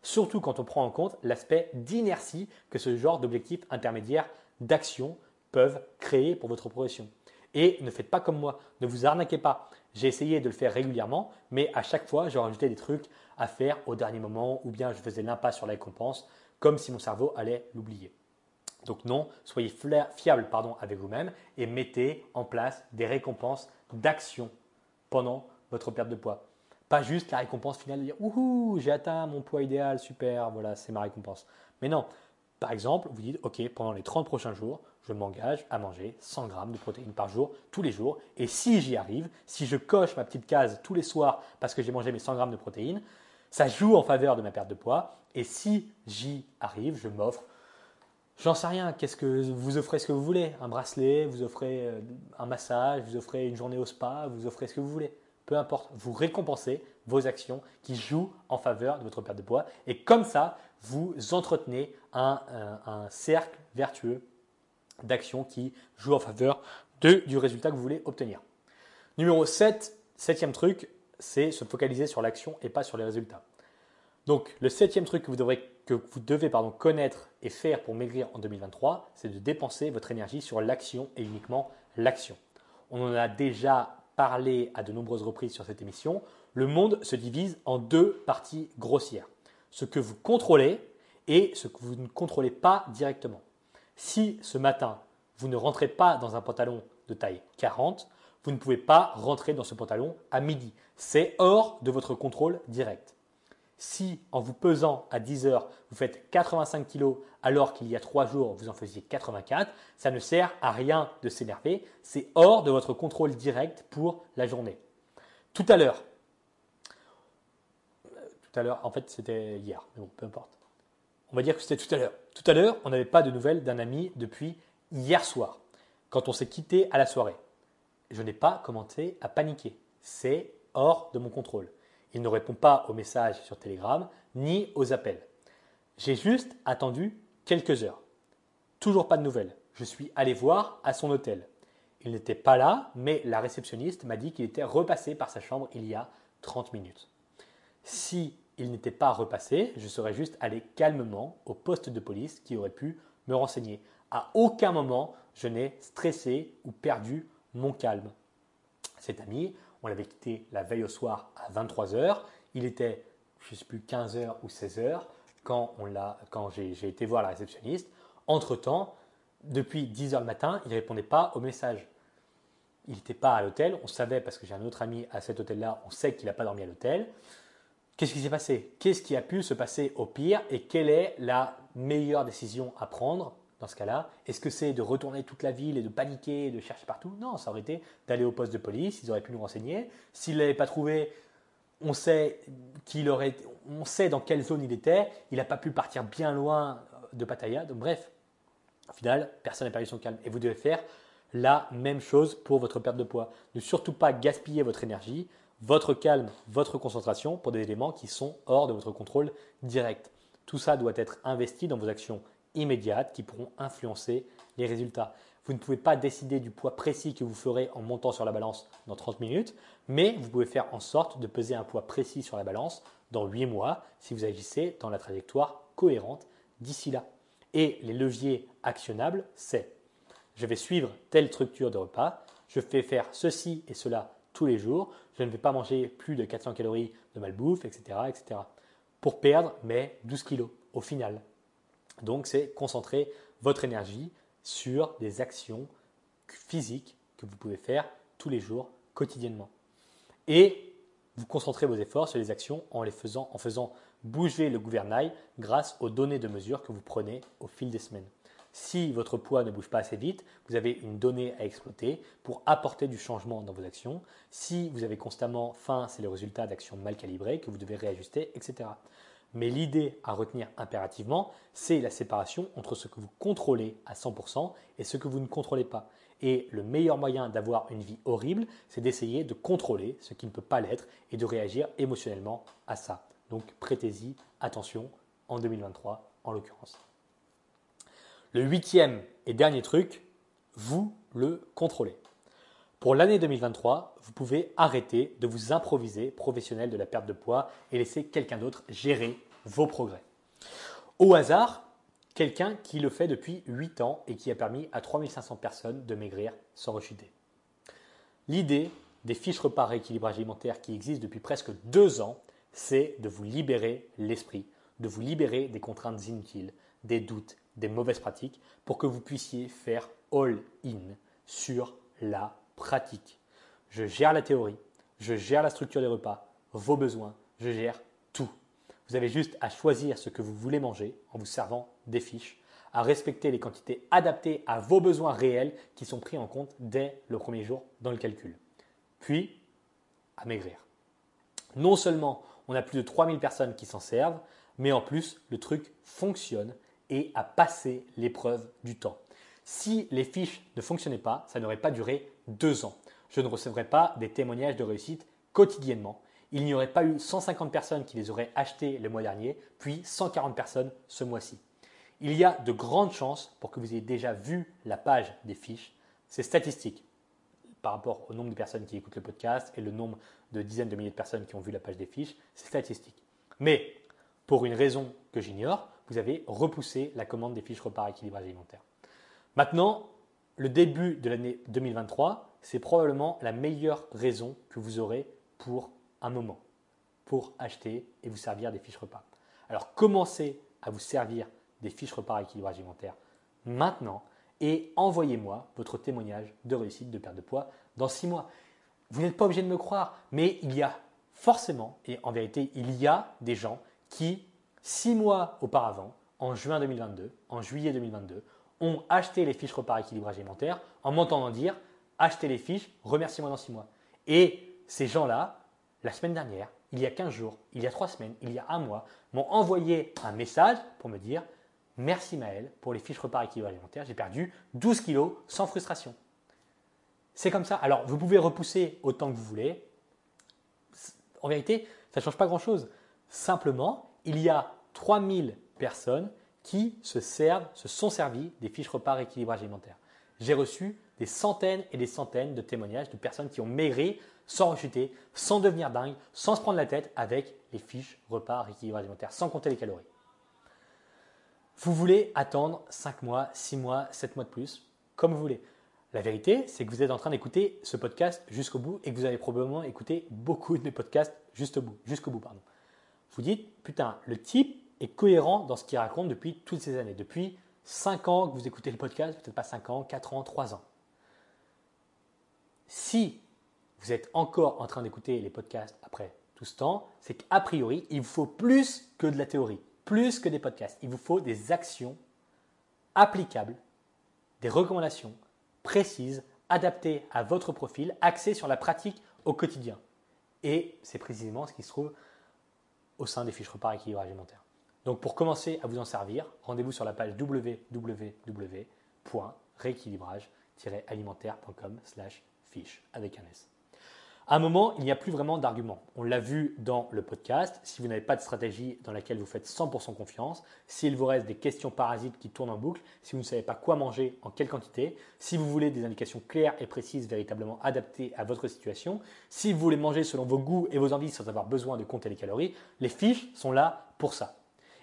Surtout quand on prend en compte l'aspect d'inertie que ce genre d'objectifs intermédiaires d'action peuvent créer pour votre progression. Et ne faites pas comme moi, ne vous arnaquez pas. J'ai essayé de le faire régulièrement, mais à chaque fois, je rajoutais des trucs à faire au dernier moment ou bien je faisais l'impasse sur la récompense comme si mon cerveau allait l'oublier. Donc non, soyez fiable avec vous-même et mettez en place des récompenses d'action pendant votre perte de poids. Pas juste la récompense finale de dire Ouhou, j'ai atteint mon poids idéal, super, voilà, c'est ma récompense. Mais non, par exemple, vous dites Ok, pendant les 30 prochains jours, je m'engage à manger 100 grammes de protéines par jour, tous les jours. Et si j'y arrive, si je coche ma petite case tous les soirs parce que j'ai mangé mes 100 grammes de protéines, ça joue en faveur de ma perte de poids. Et si j'y arrive, je m'offre, j'en sais rien, qu'est-ce que vous offrez ce que vous voulez, un bracelet, vous offrez euh, un massage, vous offrez une journée au spa, vous offrez ce que vous voulez. Peu importe, vous récompensez vos actions qui jouent en faveur de votre perte de poids. Et comme ça, vous entretenez un, un cercle vertueux d'actions qui jouent en faveur du résultat que vous voulez obtenir. Numéro 7, septième truc, c'est se focaliser sur l'action et pas sur les résultats. Donc le septième truc que vous, devez connaître et faire pour maigrir en 2023, c'est de dépenser votre énergie sur l'action et uniquement l'action. On en a déjà parlé à de nombreuses reprises sur cette émission. Le monde se divise en deux parties grossières. Ce que vous contrôlez et ce que vous ne contrôlez pas directement. Si ce matin, vous ne rentrez pas dans un pantalon de taille 40, vous ne pouvez pas rentrer dans ce pantalon à midi. C'est hors de votre contrôle direct. Si en vous pesant à 10 heures, vous faites 85 kg alors qu'il y a 3 jours, vous en faisiez 84, ça ne sert à rien de s'énerver. C'est hors de votre contrôle direct pour la journée. Tout à l'heure, tout à l'heure, en fait c'était hier, mais bon, peu importe. On va dire que c'était tout à l'heure. Tout à l'heure, on n'avait pas de nouvelles d'un ami depuis hier soir, quand on s'est quitté à la soirée je n'ai pas commencé à paniquer. C'est hors de mon contrôle. Il ne répond pas aux messages sur Telegram ni aux appels. J'ai juste attendu quelques heures. Toujours pas de nouvelles. Je suis allé voir à son hôtel. Il n'était pas là, mais la réceptionniste m'a dit qu'il était repassé par sa chambre il y a 30 minutes. Si il n'était pas repassé, je serais juste allé calmement au poste de police qui aurait pu me renseigner. À aucun moment, je n'ai stressé ou perdu mon calme. Cet ami, on l'avait quitté la veille au soir à 23h. Il était, je ne sais plus, 15h ou 16h quand, quand j'ai été voir la réceptionniste. Entre-temps, depuis 10h le matin, il ne répondait pas aux messages. Il n'était pas à l'hôtel. On savait, parce que j'ai un autre ami à cet hôtel-là, on sait qu'il n'a pas dormi à l'hôtel. Qu'est-ce qui s'est passé? Qu'est-ce qui a pu se passer au pire Et quelle est la meilleure décision à prendre? Dans ce cas-là Est-ce que c'est de retourner toute la ville et de paniquer, et de chercher partout? Non, ça aurait été d'aller au poste de police, ils auraient pu nous renseigner. S'il ne l'avait pas trouvé, on sait, qu'il aurait, on sait dans quelle zone il était, il n'a pas pu partir bien loin, de Pattaya. Donc bref, au final, personne n'a perdu son calme. Et vous devez faire la même chose pour votre perte de poids. Ne surtout pas gaspiller votre énergie, votre calme, votre concentration pour des éléments qui sont hors de votre contrôle direct. Tout ça doit être investi dans vos actions immédiates qui pourront influencer les résultats. Vous ne pouvez pas décider du poids précis que vous ferez en montant sur la balance dans 30 minutes, mais vous pouvez faire en sorte de peser un poids précis sur la balance dans 8 mois si vous agissez dans la trajectoire cohérente d'ici là. Et les leviers actionnables, c'est je vais suivre telle structure de repas, je fais faire ceci et cela tous les jours, je ne vais pas manger plus de 400 calories de malbouffe, etc., etc. Pour perdre mes 12 kilos au final. Donc c'est concentrer votre énergie sur des actions physiques que vous pouvez faire tous les jours, quotidiennement. Et vous concentrez vos efforts sur les actions en les faisant, en faisant bouger le gouvernail grâce aux données de mesure que vous prenez au fil des semaines. Si votre poids ne bouge pas assez vite, vous avez une donnée à exploiter pour apporter du changement dans vos actions. Si vous avez constamment faim, c'est le résultat d'actions mal calibrées que vous devez réajuster, etc. Mais l'idée à retenir impérativement, c'est la séparation entre ce que vous contrôlez à 100% et ce que vous ne contrôlez pas. Et le meilleur moyen d'avoir une vie horrible, c'est d'essayer de contrôler ce qui ne peut pas l'être et de réagir émotionnellement à ça. Donc prêtez-y attention en 2023 en l'occurrence. Le huitième et dernier truc, vous le contrôlez. Pour l'année 2023, vous pouvez arrêter de vous improviser professionnel de la perte de poids et laisser quelqu'un d'autre gérer vos progrès. Au hasard, quelqu'un qui le fait depuis 8 ans et qui a permis à 3500 personnes de maigrir sans rechuter. L'idée des fiches repas rééquilibrage alimentaire qui existent depuis presque 2 ans, c'est de vous libérer l'esprit, de vous libérer des contraintes inutiles, des doutes, des mauvaises pratiques pour que vous puissiez faire all-in sur la pratique. Je gère la théorie, je gère la structure des repas, vos besoins, je gère tout. Vous avez juste à choisir ce que vous voulez manger en vous servant des fiches, à respecter les quantités adaptées à vos besoins réels qui sont pris en compte dès le premier jour dans le calcul. Puis, à maigrir. Non seulement on a plus de 3000 personnes qui s'en servent, mais en plus le truc fonctionne et à passer l'épreuve du temps. Si les fiches ne fonctionnaient pas, ça n'aurait pas duré deux ans. Je ne recevrais pas des témoignages de réussite quotidiennement. Il n'y aurait pas eu 150 personnes qui les auraient achetées le mois dernier, puis 140 personnes ce mois-ci. Il y a de grandes chances pour que vous ayez déjà vu la page des fiches. C'est statistique par rapport au nombre de personnes qui écoutent le podcast et le nombre de dizaines de milliers de personnes qui ont vu la page des fiches, c'est statistique. Mais pour une raison que j'ignore, vous avez repoussé la commande des fiches repas équilibrage alimentaire. Maintenant, le début de l'année 2023, c'est probablement la meilleure raison que vous aurez pour un moment, pour acheter et vous servir des fiches repas. Alors commencez à vous servir des fiches repas équilibrage alimentaire maintenant et envoyez-moi votre témoignage de réussite de perte de poids dans six mois. Vous n'êtes pas obligé de me croire, mais il y a forcément, et en vérité, il y a des gens qui six mois auparavant, en juin 2022, en juillet 2022, ont acheté les fiches repas équilibrage alimentaire en m'entendant dire achetez les fiches, remerciez-moi dans six mois. Et ces gens-là, la semaine dernière, il y a 15 jours, il y a trois semaines, il y a un mois, m'ont envoyé un message pour me dire merci Maël pour les fiches repas équilibrage alimentaire, j'ai perdu 12 kilos sans frustration. C'est comme ça. Alors, vous pouvez repousser autant que vous voulez. En vérité, ça ne change pas grand-chose. Simplement, il y a 3000 personnes qui se servent, se sont servies des fiches repas rééquilibrage alimentaire. J'ai reçu des centaines et des centaines de témoignages de personnes qui ont maigri sans rechuter, sans devenir dingue, sans se prendre la tête avec les fiches repas rééquilibrage alimentaire, sans compter les calories. Vous voulez attendre 5 mois, 6 mois, 7 mois de plus, comme vous voulez. La vérité, c'est que vous êtes en train d'écouter ce podcast jusqu'au bout et que vous avez probablement écouté beaucoup de mes podcasts jusqu'au bout, jusqu'au bout, pardon vous dites, putain, le type est cohérent dans ce qu'il raconte depuis toutes ces années. Depuis 5 ans que vous écoutez le podcast, peut-être pas 5 ans, 4 ans, 3 ans. Si vous êtes encore en train d'écouter les podcasts après tout ce temps, c'est qu'a priori, il vous faut plus que de la théorie, plus que des podcasts. Il vous faut des actions applicables, des recommandations précises, adaptées à votre profil, axées sur la pratique au quotidien. Et c'est précisément ce qui se trouve au sein des fiches repas équilibrage alimentaire. Donc pour commencer à vous en servir, rendez-vous sur la page www.rééquilibrage-alimentaire.com slash fiche avec un S. À un moment, il n'y a plus vraiment d'arguments. On l'a vu dans le podcast. Si vous n'avez pas de stratégie dans laquelle vous faites 100% confiance, s'il vous reste des questions parasites qui tournent en boucle, si vous ne savez pas quoi manger, en quelle quantité, si vous voulez des indications claires et précises véritablement adaptées à votre situation, si vous voulez manger selon vos goûts et vos envies sans avoir besoin de compter les calories, les fiches sont là pour ça.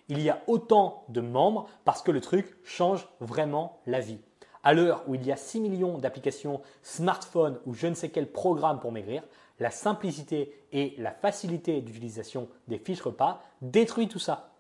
Il y a autant de membres parce que le truc change vraiment la vie. À l'heure où il y a 6 millions d'applications smartphones ou je ne sais quel programme pour maigrir, la simplicité et la facilité d'utilisation des fiches repas détruit tout ça.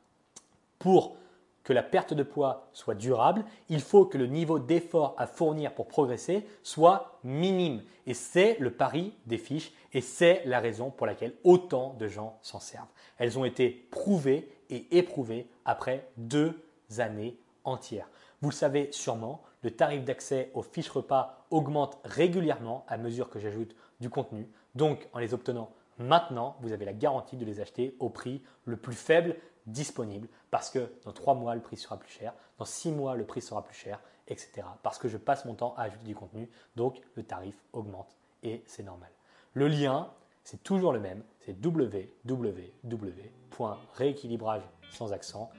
Pour que la perte de poids soit durable, il faut que le niveau d'effort à fournir pour progresser soit minime. Et c'est le pari des fiches et c'est la raison pour laquelle autant de gens s'en servent. Elles ont été prouvées et éprouvées après deux années entières. Vous le savez sûrement, le tarif d'accès aux fiches repas augmente régulièrement à mesure que j'ajoute du contenu. Donc, en les obtenant maintenant, vous avez la garantie de les acheter au prix le plus faible disponible parce que dans trois mois, le prix sera plus cher, dans six mois, le prix sera plus cher, etc. Parce que je passe mon temps à ajouter du contenu, donc le tarif augmente et c'est normal. Le lien, c'est toujours le même, c'est www.rééquilibrage sans accent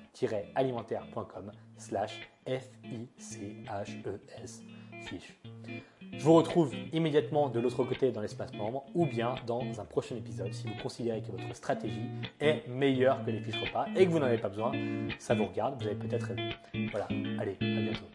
alimentaire.com slash fiche. Je vous retrouve immédiatement de l'autre côté dans l'espace membre ou bien dans un prochain épisode si vous considérez que votre stratégie est meilleure que les fiches repas et que vous n'en avez pas besoin. Ça vous regarde, vous avez peut-être raison. Voilà, allez, à bientôt.